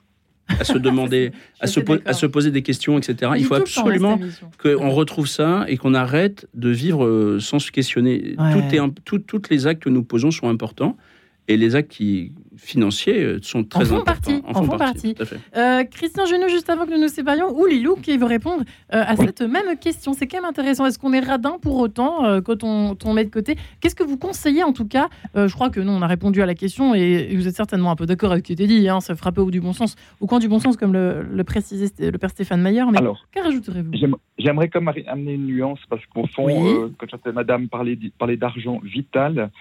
à se *laughs* demander, à, se à se poser des questions, etc. Il faut absolument qu'on retrouve ça et qu'on arrête de vivre euh, sans se questionner. Tout est tout, tous les actes que nous posons sont importants et les actes qui, financiers euh, sont très en importants. Partie, en, font partie. Euh, Christian Genoux, juste avant que nous nous séparions, ou Lilou qui veut répondre euh, à cette même question. C'est quand même intéressant. Est-ce qu'on est radin pour autant quand on, on, met de côté? Qu'est-ce que vous conseillez en tout cas? Je crois que nous, on a répondu à la question et, vous êtes certainement un peu d'accord avec ce qui était dit. Hein, ça frappait au du bon sens, au coin du bon sens, comme le, le précisait le père Stéphane Mayer. Mais qu'ajouterez-vous J'aimerais comme amener une nuance parce qu'au fond, quand j'entends Madame parler, parler d'argent vital,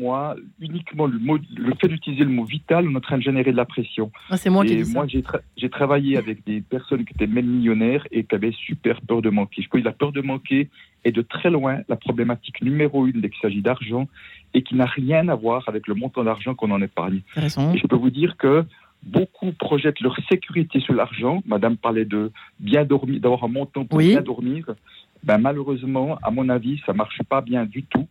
moi, uniquement le, mot, le fait d'utiliser le mot vital, on est en train de générer de la pression. Ah, c'est moi et qui moi, j'ai, travaillé avec des personnes qui étaient même millionnaires et qui avaient super peur de manquer. Je crois que la peur de manquer est de très loin la problématique numéro une dès qu'il s'agit d'argent et qui n'a rien à voir avec le montant d'argent qu'on en épargne. Et je peux vous dire que beaucoup projettent leur sécurité sur l'argent. Madame parlait de bien dormir, d'avoir un montant pour bien dormir. Ben, malheureusement, à mon avis, ça marche pas bien du tout.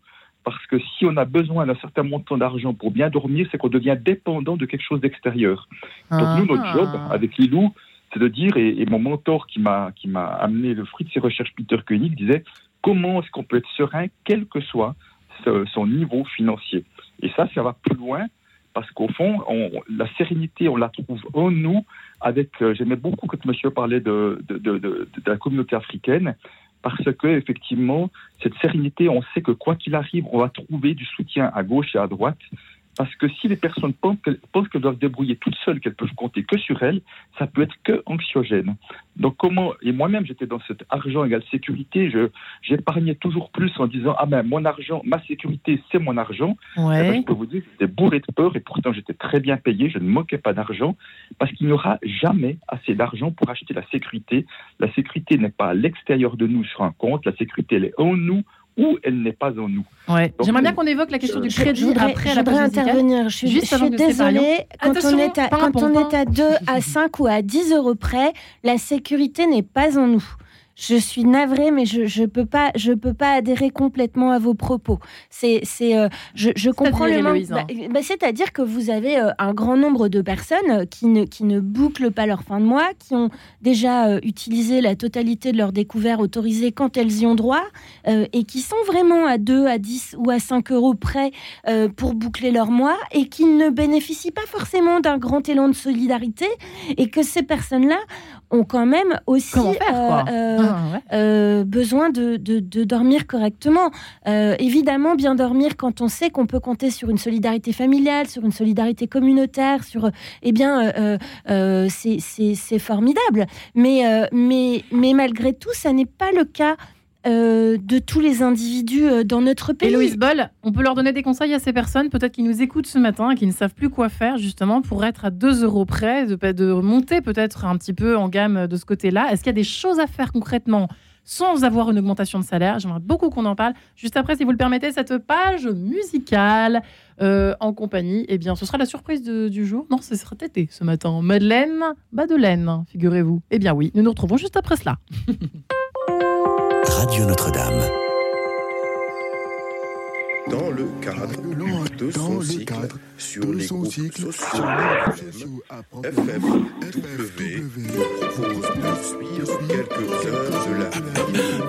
Parce que si on a besoin d'un certain montant d'argent pour bien dormir, c'est qu'on devient dépendant de quelque chose d'extérieur. Donc nous, notre ah. job avec Lilou, c'est de dire, et, mon mentor qui m'a qui m'a amené le fruit de ses recherches, Peter Koenig, disait comment est-ce qu'on peut être serein, quel que soit son niveau financier? Et ça, ça va plus loin parce qu'au fond, la sérénité, on la trouve en nous. Avec, euh, j'aimais beaucoup quand Monsieur parlait de, de, de, de la communauté africaine parce que effectivement, cette sérénité, on sait que quoi qu'il arrive, on va trouver du soutien à gauche et à droite. Parce que si les personnes pensent qu'elles doivent débrouiller toutes seules, qu'elles peuvent compter que sur elles, ça peut être que anxiogène. Donc comment et moi-même j'étais dans cet argent égale sécurité, je j'épargnais toujours plus en disant ah ben mon argent, ma sécurité c'est mon argent. Ouais. Eh ben, je peux vous dire j'étais bourré de peur et pourtant j'étais très bien payé, je ne moquais pas d'argent parce qu'il n'y aura jamais assez d'argent pour acheter la sécurité. La sécurité n'est pas à l'extérieur de nous sur un compte, la sécurité elle est en nous ou elle n'est pas en nous. Ouais. J'aimerais bien qu'on évoque la question du crédit je voudrais, après je la voudrais intervenir. Je suis, Juste je suis désolée. Quand Attention, on est à, quand on est à 2, à 5 ou à 10 euros près, la sécurité n'est pas en nous. Je suis navrée, mais je je peux pas je peux pas adhérer complètement à vos propos. C'est c'est euh, je, je comprends le C'est-à-dire, manque. Bah, bah, C'est-à-dire que vous avez euh, un grand nombre de personnes euh, qui ne qui ne bouclent pas leur fin de mois, qui ont déjà euh, utilisé la totalité de leur découvert autorisé quand elles y ont droit, et qui sont vraiment à 2, à 10 ou à 5 euros près pour boucler leur mois, et qui ne bénéficient pas forcément d'un grand élan de solidarité, et que ces personnes-là ont quand même aussi faire, quoi euh, Ah, ouais. euh, besoin de, de- de dormir correctement. Euh, évidemment, bien dormir quand on sait qu'on peut compter sur une solidarité familiale, sur une solidarité communautaire, sur, euh, eh bien, euh, euh, euh, c'est- formidable. Mais, euh, mais, mais malgré tout, ça n'est pas le cas. Euh, de tous les individus euh, dans notre pays. Héloïse Boll, on peut leur donner des conseils à ces personnes, peut-être qui nous écoutent ce matin, qui ne savent plus quoi faire justement pour être à 2 euros près, de, monter peut-être un petit peu en gamme de ce côté-là. Est-ce qu'il y a des choses à faire concrètement sans avoir une augmentation de salaire? J'aimerais beaucoup qu'on en parle. Juste après, si vous le permettez, cette page musicale euh, en compagnie, eh bien, ce sera la surprise du jour. Non, ce sera tété ce matin. Madeleine Badelaine, figurez-vous. Eh bien oui, nous nous retrouvons juste après cela. *laughs* Radio Notre-Dame. Dans le cadre de son cycle sur les groupes sociaux FFW propose de suivre quelques heures de la vie.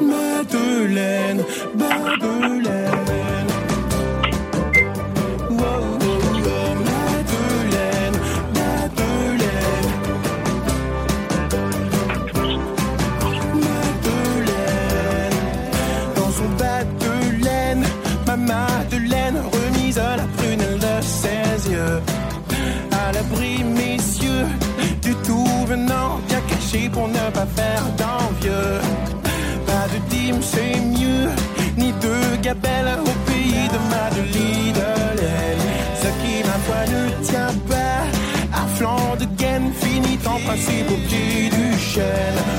Madeleine, Madeleine. Principe au pied du chêne.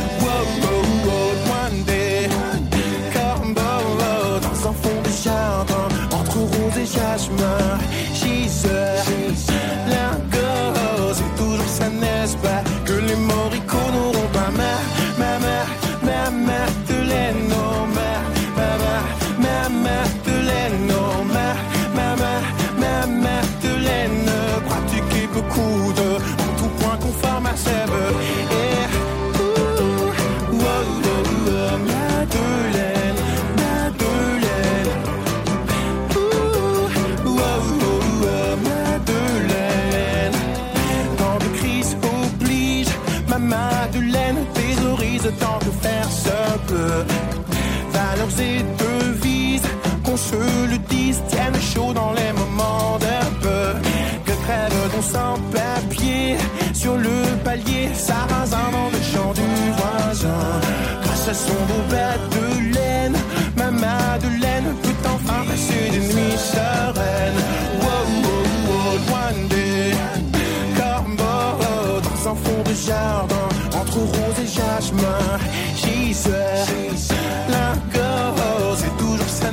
Entre rose et jasmin, Gisèle, lingot, c'est toujours ça,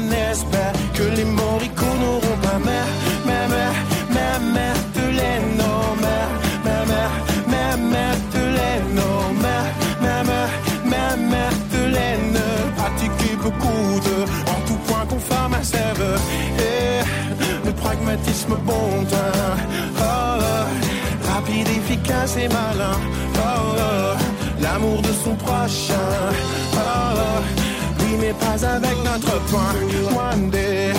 pas, que les moricots n'auront pas ma, ma, ma, ma, Madeleine, non, ma, ma, ma, ma, Madeleine, non, ma, ma, ma, ma, Madeleine, pratiquer beaucoup de, en tout point conforme à voeux, et le pragmatisme bon oh, efficace et malin, oh, oh, l'amour de son prochain, oh, oh, oui mais pas avec notre point, one day,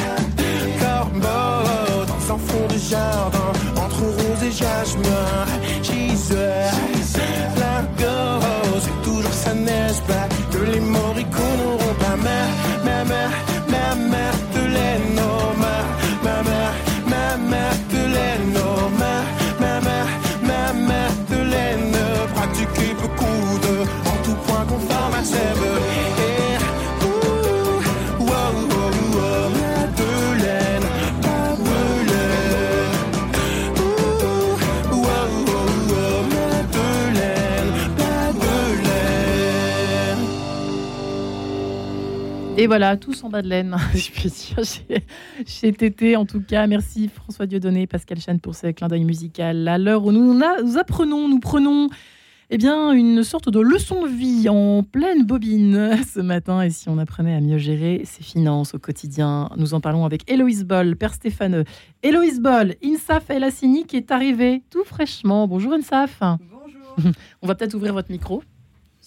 corbeau, dans un fond de jardin, entre rose et jasmin, Gisèle, lingot, c'est toujours ça, n'est-ce pas, que les moricots n'auront pas. Ma, ma, ma, Et voilà, tous en bas de laine, *laughs* je peux dire, chez, chez Tété en tout cas. Merci François Dieudonné, Pascal Chane pour ce clin d'œil musical. À l'heure où nous, nous apprenons, nous prenons eh bien, une sorte de leçon de vie en pleine bobine *laughs* ce matin. Et si on apprenait à mieux gérer ses finances au quotidien, nous en parlons avec Héloïse Boll, Père Stéphane. Héloïse Boll, Insaf El Hassini qui est arrivé tout fraîchement. Bonjour Insaf. Bonjour. *laughs* on va peut-être ouvrir votre micro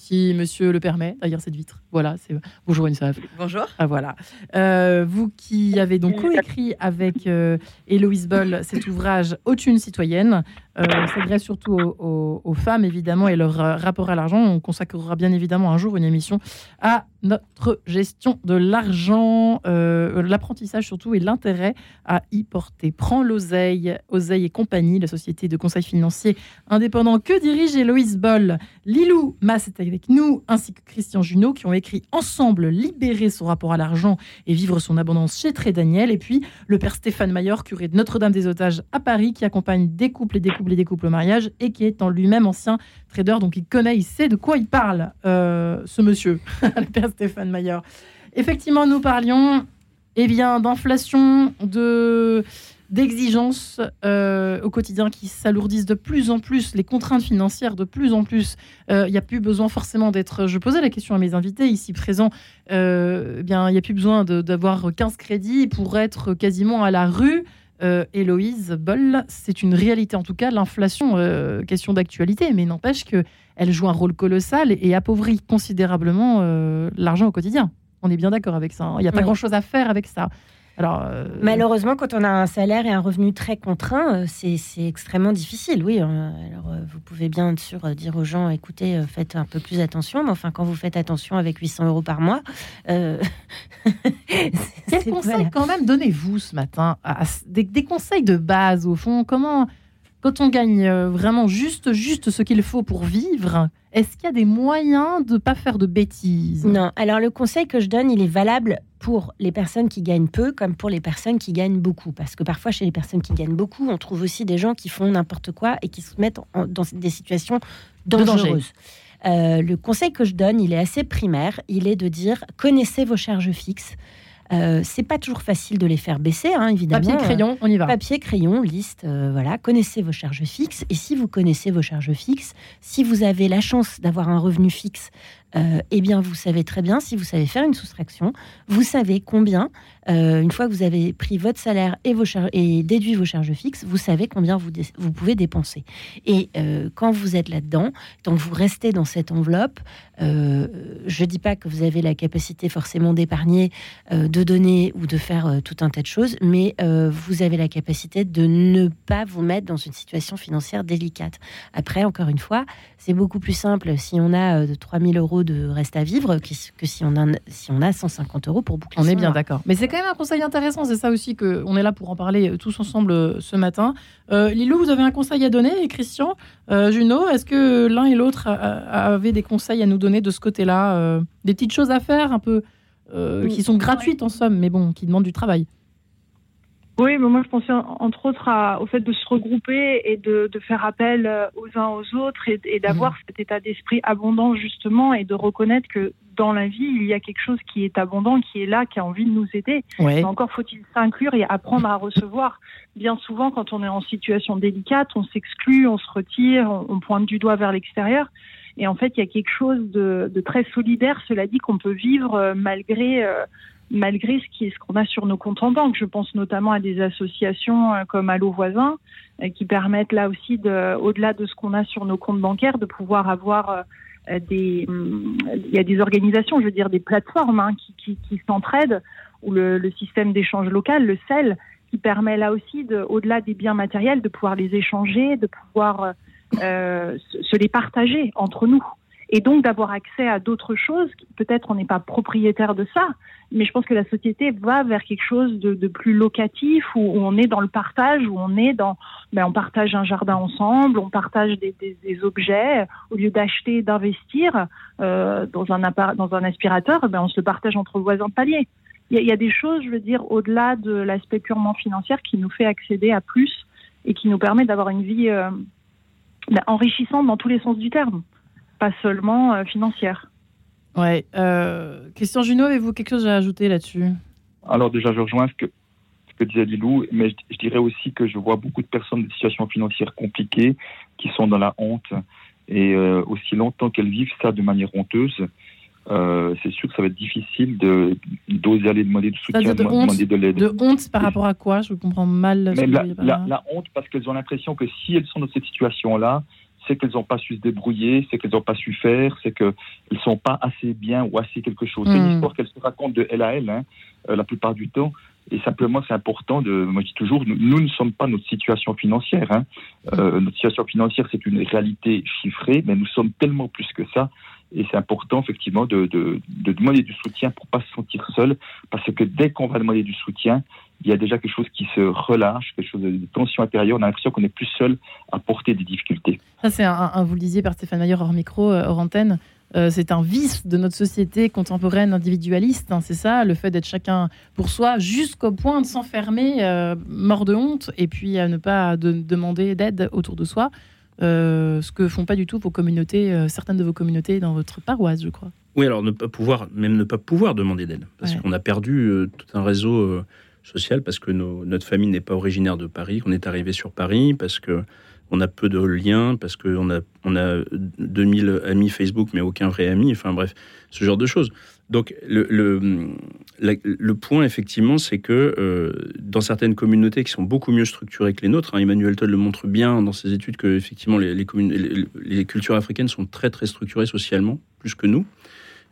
si monsieur le permet, derrière cette vitre. Voilà, c'est bonjour Insaf. Bonjour. Ah, voilà. Euh, vous qui avez donc coécrit avec euh, Héloïse Boll cet ouvrage Autune citoyenne, euh, s'adresse surtout aux, femmes évidemment et leur euh, rapport à l'argent. On consacrera bien évidemment un jour une émission à notre gestion de l'argent, l'apprentissage surtout et l'intérêt à y porter. Prends l'oseille, Oseille et compagnie, la société de conseil financier indépendant que dirige Héloïse Boll? Lilou Mass est avec nous, ainsi que Christian Junot, qui ont écrit ensemble Libérer son rapport à l'argent et vivre son abondance chez Très Daniel. Et puis le père Stéphane Mayor, curé de Notre-Dame des Otages à Paris, qui accompagne des couples et des couples et des couples au mariage et qui est en lui-même ancien trader. Donc il connaît, il sait de quoi il parle, euh, ce monsieur, *laughs* le père Stéphane Mayor. Effectivement, nous parlions eh bien, d'inflation, de d'exigences euh, au quotidien qui s'alourdissent de plus en plus, les contraintes financières de plus en plus. Euh, il n'y a plus besoin forcément d'être. Je posais la question à mes invités ici présents. Eh il n'y a plus besoin d'avoir 15 crédits pour être quasiment à la rue. Héloïse Boll, c'est une réalité en tout cas, l'inflation, question d'actualité, mais n'empêche qu'elle joue un rôle colossal et, appauvrit considérablement l'argent au quotidien. On est bien d'accord avec ça. Hein. Il n'y a pas grand-chose à faire avec ça. Alors, euh, Malheureusement, quand on a un salaire et un revenu très contraint, euh, c'est extrêmement difficile. Oui, euh, alors vous pouvez bien sûr dire aux gens, écoutez, faites un peu plus attention. Mais enfin, quand vous faites attention avec 800 euros par mois, *laughs* quel conseil quand même donnez-vous ce matin des, des, conseils de base au fond Comment quand on gagne euh, vraiment juste, juste ce qu'il faut pour vivre, est-ce qu'il y a des moyens de ne pas faire de bêtises? Non. Alors le conseil que je donne, il est valable pour les personnes qui gagnent peu comme pour les personnes qui gagnent beaucoup. Parce que parfois, chez les personnes qui gagnent beaucoup, on trouve aussi des gens qui font n'importe quoi et qui se mettent dans des situations dangereuses. Euh, le conseil que je donne, il est assez primaire. Il est de dire connaissez vos charges fixes. Euh, c'est pas toujours facile de les faire baisser, hein, évidemment. Papier, crayon, on y va. Papier, crayon, liste, euh, voilà. Connaissez vos charges fixes. Et si vous connaissez vos charges fixes, si vous avez la chance d'avoir un revenu fixe, euh, eh bien, vous savez très bien, si vous savez faire une soustraction, vous savez combien, euh, une fois que vous avez pris votre salaire et, vos et déduit vos charges fixes, vous savez combien vous, pouvez dépenser. Et euh, quand vous êtes là-dedans, donc vous restez dans cette enveloppe, je ne dis pas que vous avez la capacité forcément d'épargner, de donner ou de faire tout un tas de choses, mais vous avez la capacité de ne pas vous mettre dans une situation financière délicate. Après, encore une fois, c'est beaucoup plus simple si on a 3000 euros de reste à vivre que si on a, si on a 150 euros pour boucler. On est bien d'accord. Mais c'est quand même un conseil intéressant. C'est ça aussi qu'on est là pour en parler euh, tous ensemble euh, ce matin. Euh, Lilou, vous avez un conseil à donner? Et Christian, euh, Juno, est-ce que l'un et l'autre avaient des conseils à nous donner de ce côté-là Des petites choses à faire un peu qui sont gratuites en somme, mais bon, qui demandent du travail? Oui, mais moi je pensais entre autres au fait de se regrouper et de, faire appel euh, aux uns aux autres et, d'avoir mmh. cet état d'esprit abondant justement et de reconnaître que dans la vie il y a quelque chose qui est abondant, qui est là, qui a envie de nous aider. encore faut-il s'inclure et apprendre à recevoir. Bien souvent quand on est en situation délicate, on s'exclut, on se retire, on, pointe du doigt vers l'extérieur. Et en fait, il y a quelque chose de, très solidaire, cela dit, qu'on peut vivre euh, malgré euh, malgré ce qui ce qu'on a sur nos comptes en banque. Je pense notamment à des associations euh, comme Allo Voisin euh, qui permettent là aussi, de, au-delà de ce qu'on a sur nos comptes bancaires, de pouvoir avoir euh, des, hum, il y a des organisations, je veux dire des plateformes hein, qui, qui, s'entraident ou le, le système d'échange local, le CEL, qui permet là aussi, de, au-delà des biens matériels, de pouvoir les échanger, de pouvoir euh, se les partager entre nous et donc d'avoir accès à d'autres choses. Peut-être on n'est pas propriétaire de ça, mais je pense que la société va vers quelque chose de, plus locatif où, on est dans le partage, où on est dans, ben, on partage un jardin ensemble, on partage des, objets au lieu d'acheter, d'investir euh, dans un dans un aspirateur, ben, on se le partage entre voisins de palier. Il y, a, des choses, je veux dire, au-delà de l'aspect purement financier, qui nous fait accéder à plus et qui nous permet d'avoir une vie euh, ben, enrichissante dans tous les sens du terme pas seulement euh, financière. Ouais. Euh, Christian Junot, avez-vous quelque chose à ajouter là-dessus? Alors déjà, je rejoins ce que, ce que disait Lilou, mais je, je, dirais aussi que je vois beaucoup de personnes de situations financières compliquées qui sont dans la honte. Et euh, aussi longtemps qu'elles vivent ça de manière honteuse, euh, c'est sûr que ça va être difficile de d'oser aller demander du soutien, de demander de l'aide. De honte par rapport à quoi? Je comprends mal. Mais la, la, la, honte parce qu'elles ont l'impression que si elles sont dans cette situation-là, c'est qu'elles n'ont pas su se débrouiller, c'est qu'elles n'ont pas su faire, c'est qu'elles ne sont pas assez bien ou assez quelque chose. C'est une Hmm. histoire qu'elles se racontent de elle à elle, hein, euh, la plupart du temps. Et simplement, c'est important de. Moi, je dis toujours, nous, nous ne sommes pas notre situation financière. Hein. Euh, notre situation financière, c'est une réalité chiffrée, mais nous sommes tellement plus que ça. Et c'est important, effectivement, de, de, de demander du soutien pour pas se sentir seul, parce que dès qu'on va demander du soutien, il y a déjà quelque chose qui se relâche, quelque chose de tension intérieure. On a l'impression qu'on n'est plus seul à porter des difficultés. Ça, c'est un, vous le disiez par Stéphane Maillard hors micro, euh, hors antenne. euh, c'est un vice de notre société contemporaine individualiste, hein, c'est ça, le fait d'être chacun pour soi, jusqu'au point de s'enfermer, euh, mort de honte, et puis à ne pas de- demander d'aide autour de soi, euh, ce que font pas du tout vos communautés, euh, certaines de vos communautés dans votre paroisse, je crois. Oui, alors ne pas pouvoir, même ne pas pouvoir demander d'aide, parce Ouais. qu'on a perdu euh, tout un réseau social, parce que nos- notre famille n'est pas originaire de Paris, qu'on est arrivé sur Paris, parce que on a peu de liens, parce qu'on a, on a 2000 amis Facebook, mais aucun vrai ami, enfin bref, ce genre de choses. Donc le, le, le point, effectivement, c'est que euh, dans certaines communautés qui sont beaucoup mieux structurées que les nôtres, hein, Emmanuel Todd le montre bien dans ses études que effectivement les, les, cultures africaines sont très très structurées socialement, plus que nous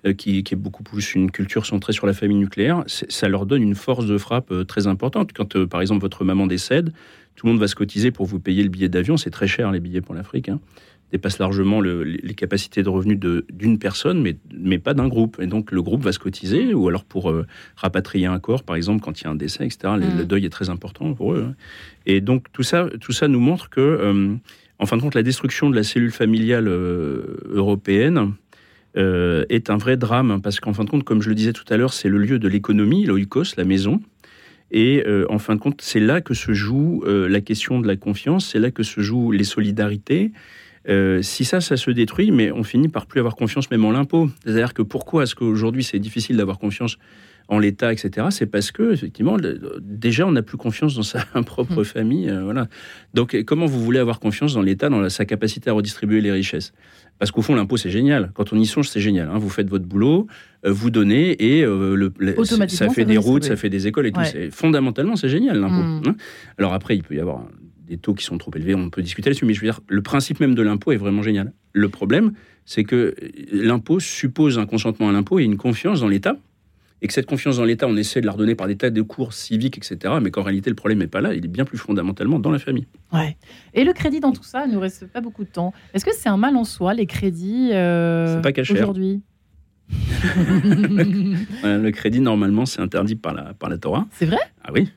euh, qui, est beaucoup plus une culture centrée sur la famille nucléaire, ça leur donne une force de frappe euh, très importante. Quand, par exemple, votre maman décède, tout le monde va se cotiser pour vous payer le billet d'avion. C'est très cher, les billets pour l'Afrique. Hein. Dépasse largement le- les capacités de revenus d'une personne, mais, mais pas d'un groupe. Et donc, le groupe va se cotiser, ou alors pour euh, rapatrier un corps, par exemple, quand il y a un décès, etc. Le, Mm. le deuil est très important pour eux. hein. Et donc, tout ça, tout ça nous montre que, euh, en fin de compte, la destruction de la cellule familiale euh, européenne, euh, est un vrai drame, parce qu'en fin de compte, comme je le disais tout à l'heure, c'est le lieu de l'économie, l'oikos, la maison. Et euh, en fin de compte, c'est là que se joue euh, la question de la confiance, c'est là que se jouent les solidarités. Euh, si ça, ça se détruit, mais on finit par plus avoir confiance même en l'impôt. C'est-à-dire que pourquoi est-ce qu'aujourd'hui c'est difficile d'avoir confiance en l'État, etc. C'est parce que effectivement, le- déjà, on n'a plus confiance dans sa *laughs* propre famille. euh, voilà. Donc, comment vous voulez avoir confiance dans l'État, dans la- sa capacité à redistribuer les richesses? Parce qu'au fond, l'impôt, c'est génial. Quand on y songe, c'est génial. hein. Vous faites votre boulot, euh, vous donnez, et euh, le, le- Automatiquement, ça fait des routes, ça fait des écoles et tout. Ouais. C'est- Fondamentalement, c'est génial, l'impôt. Mm. hein. Alors après, il peut y avoir des taux qui sont trop élevés, on peut discuter là-dessus, mais je veux dire, le principe même de l'impôt est vraiment génial. Le problème, c'est que l'impôt suppose un consentement à l'impôt et une confiance dans l'État, et que cette confiance dans l'État, on essaie de la redonner par des tas de cours civiques, etc., mais qu'en réalité, le problème n'est pas là, il est bien plus fondamentalement dans la famille. Ouais. Et le crédit dans tout ça, il nous reste pas beaucoup de temps. Est-ce que c'est un mal en soi, les crédits euh, C'est pas caché. aujourd'hui *laughs* le crédit, normalement, c'est interdit par la, par la Torah. C'est vrai? Ah oui.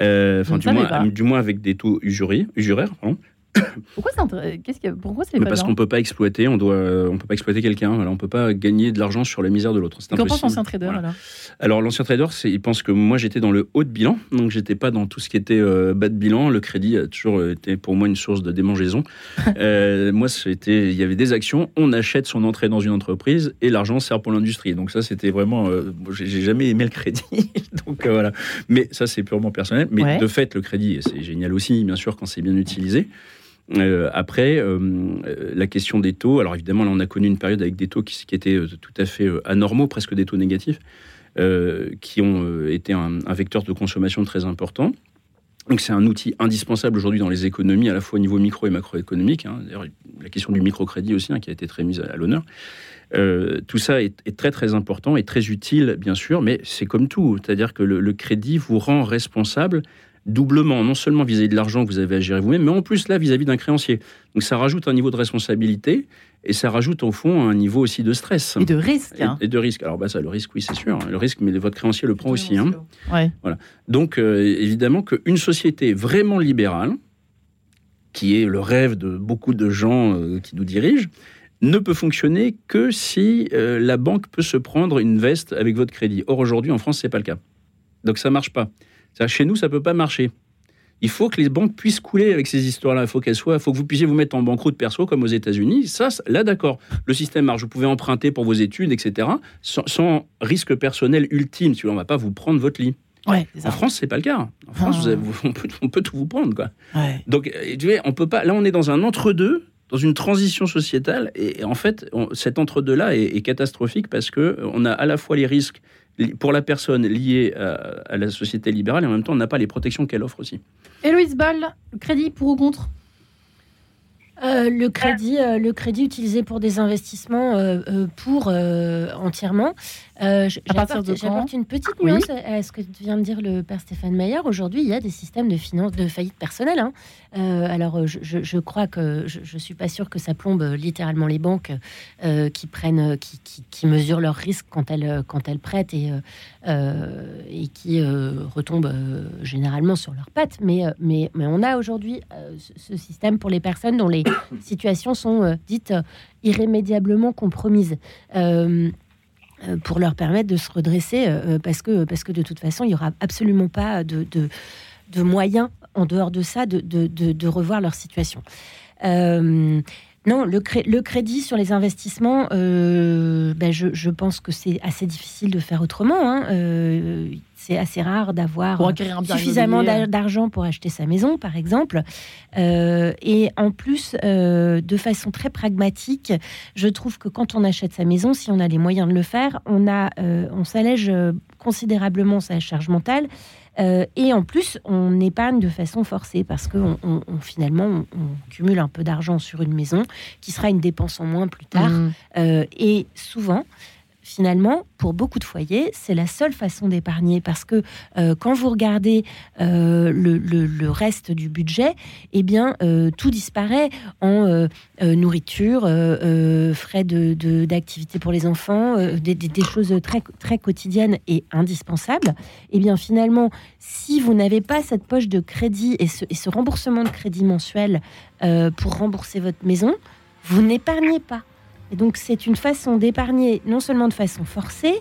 Euh, Enfin, du moins, du moins avec des taux usuriers, usuraires, pardon. *coughs* Pourquoi c'est Qu'est-ce que... Pourquoi c'est parce qu'on peut pas exploiter, on doit, on peut pas exploiter quelqu'un. Voilà, on peut pas gagner de l'argent sur la misère de l'autre. Qu'en pense l'ancien trader Voilà. alors Alors l'ancien trader, il pense que moi j'étais dans le haut de bilan, donc j'étais pas dans tout ce qui était euh, bas de bilan. Le crédit a toujours été pour moi une source de démangeaison. *laughs* Euh, moi, c'était, il y avait des actions, on achète son entrée dans une entreprise et l'argent sert pour l'industrie. Donc ça, c'était vraiment, euh, j'ai jamais aimé le crédit, *laughs* donc euh, voilà. Mais ça, c'est purement personnel. Mais Ouais. de fait, le crédit, c'est génial aussi, bien sûr, quand c'est bien utilisé. Euh, après, euh, la question des taux. Alors évidemment, là, on a connu une période avec des taux qui, étaient euh, tout à fait anormaux, presque des taux négatifs, qui ont été un, vecteur de consommation très important. Donc c'est un outil indispensable aujourd'hui dans les économies, à la fois au niveau micro et macroéconomique. hein. La question du microcrédit aussi, hein, qui a été très mise à, l'honneur. Tout ça est, très très important et très utile, bien sûr, mais c'est comme tout. C'est-à-dire que le crédit vous rend responsable doublement, non seulement vis-à-vis de l'argent que vous avez à gérer vous-même, mais en plus là vis-à-vis d'un créancier. Donc ça rajoute un niveau de responsabilité et ça rajoute au fond un niveau aussi de stress. Et de risque. Et, hein. et de risque. Alors bah ça, le risque, oui, c'est sûr. Le risque, mais votre créancier le prend aussi. Hein. Ouais. Donc, euh, évidemment, qu'une société vraiment libérale, qui est le rêve de beaucoup de gens euh, qui nous dirigent, ne peut fonctionner que si euh, la banque peut se prendre une veste avec votre crédit. Or, aujourd'hui, en France, c'est pas le cas. Donc, ça marche pas. Chez nous, ça peut pas marcher. Il faut que les banques puissent couler avec ces histoires-là. Il faut qu'elles soient, il faut que vous puissiez vous mettre en banqueroute perso comme aux États-Unis. Ça, là, d'accord. Le système marche. Vous pouvez emprunter pour vos études, etc. Sans, risque personnel ultime. Si on ne va pas vous prendre votre lit. Ouais, en France, c'est pas le cas. En France, Ah. vous avez- on, peut, on peut tout vous prendre, quoi. Ouais. Donc, euh, tu vois, on peut pas. Là, on est dans un entre-deux, dans une transition sociétale, et, et en fait, on- cet entre-deux-là est, est catastrophique parce que euh, on a à la fois les risques pour la personne liés à, à la société libérale, et en même temps, on n'a pas les protections qu'elle offre aussi. Héloïse Ball, crédit pour ou contre? Euh, le crédit, euh, le crédit utilisé pour des investissements euh, euh, pour euh, entièrement. Euh, j- À partir j'apporte- de quand J'apporte une petite Oui. nuance à ce que vient de dire le père Stéphane Maillard. Aujourd'hui, il y a des systèmes de finance, de faillite personnelle. hein. Euh, alors, euh, je, je- je crois que je, je suis pas sûre que ça plombe littéralement les banques euh, qui prennent, qui, qui- qui mesurent leurs risques quand elles, quand elles prêtent et, et qui retombent généralement sur leurs pattes. Mais, mais, mais on a aujourd'hui ce, système pour les personnes dont les *coughs* situations sont dites irrémédiablement compromises. Euh, euh, pour leur permettre de se redresser, euh, parce, que, parce que de toute façon, il n'y aura absolument pas de, de, moyens, en dehors de ça, de, de, revoir leur situation. Euh, non, le, le crédit sur les investissements, euh, ben je, pense que c'est assez difficile de faire autrement. hein. Euh, c'est assez rare d'avoir bien suffisamment d'argent pour acheter sa maison, par exemple. Euh, et en plus, euh, de façon très pragmatique, je trouve que quand on achète sa maison, si on a les moyens de le faire, on, a, euh, on s'allège euh, considérablement sa charge mentale. Euh, et en plus, on épargne de façon forcée parce que on, on- on- finalement, on, cumule un peu d'argent sur une maison qui sera une dépense en moins plus tard. Euh, et souvent, finalement, pour beaucoup de foyers, c'est la seule façon d'épargner parce que euh, quand vous regardez euh, le, reste du budget, eh bien, euh, tout disparaît en nourriture, frais de- d'activité pour les enfants, des, choses très, très quotidiennes et indispensables. Eh bien, finalement, si vous n'avez pas cette poche de crédit et ce, et ce remboursement de crédit mensuel pour rembourser votre maison, vous n'épargnez pas. Et donc, c'est une façon d'épargner, non seulement de façon forcée,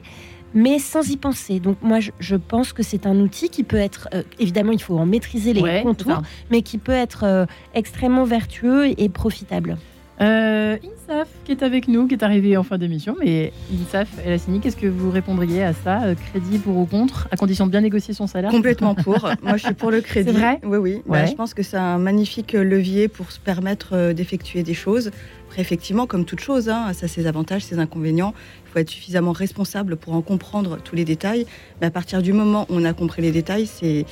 mais sans y penser. Donc, moi, je, je pense que c'est un outil qui peut être, euh, évidemment, il faut en maîtriser les Ouais, contours, mais qui peut être euh, extrêmement vertueux et profitable. Euh, Insaf, qui est avec nous, qui est arrivé en fin d'émission, mais Insaf et Lassini, qu'est-ce que vous répondriez à ça euh, Crédit pour ou contre, à condition de bien négocier son salaire Complètement *laughs* pour. Moi, je suis pour le crédit. C'est vrai Oui, oui. Bah, je pense que c'est un magnifique levier pour se permettre euh, d'effectuer des choses. Après, effectivement, comme toute chose, hein, ça a ses avantages, ses inconvénients. Il faut être suffisamment responsable pour en comprendre tous les détails. Mais à partir du moment où on a compris les détails, c'est-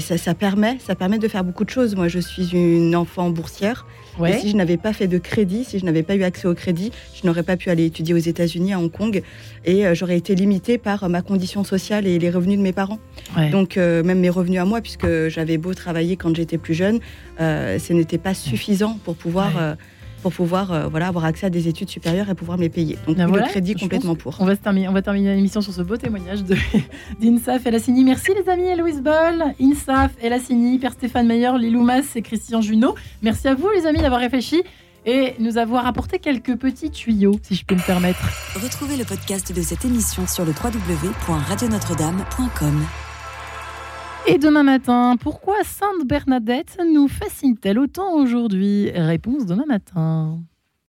ça, ça permet, ça permet de faire beaucoup de choses. Moi, je suis une enfant boursière. Ouais. Et si je n'avais pas fait de crédit, si je n'avais pas eu accès au crédit, je n'aurais pas pu aller étudier aux États-Unis, à Hong Kong, et euh, j'aurais été limitée par euh, ma condition sociale et les revenus de mes parents. Ouais. Donc, euh, même mes revenus à moi, puisque j'avais beau travailler quand j'étais plus jeune, euh, ce n'était pas suffisant pour pouvoir. Ouais. Pour pouvoir euh, voilà, avoir accès à des études supérieures et pouvoir me les payer. Donc Ben oui, voilà, le crédit complètement pour. On va, se terminer, on va terminer l'émission sur ce beau témoignage de- *laughs* d'Insaf et Lassini. Merci les amis, Louise Boll, Insaf et Lassini, Père Stéphane Meyer, Lilou Mas et Christian Junot. Merci à vous les amis d'avoir réfléchi et nous avoir apporté quelques petits tuyaux, si je peux me permettre. Retrouvez le podcast de cette émission sur le www.radionotre-dame.com. Et demain matin, pourquoi Sainte Bernadette nous fascine-t-elle autant aujourd'hui? Réponse demain matin.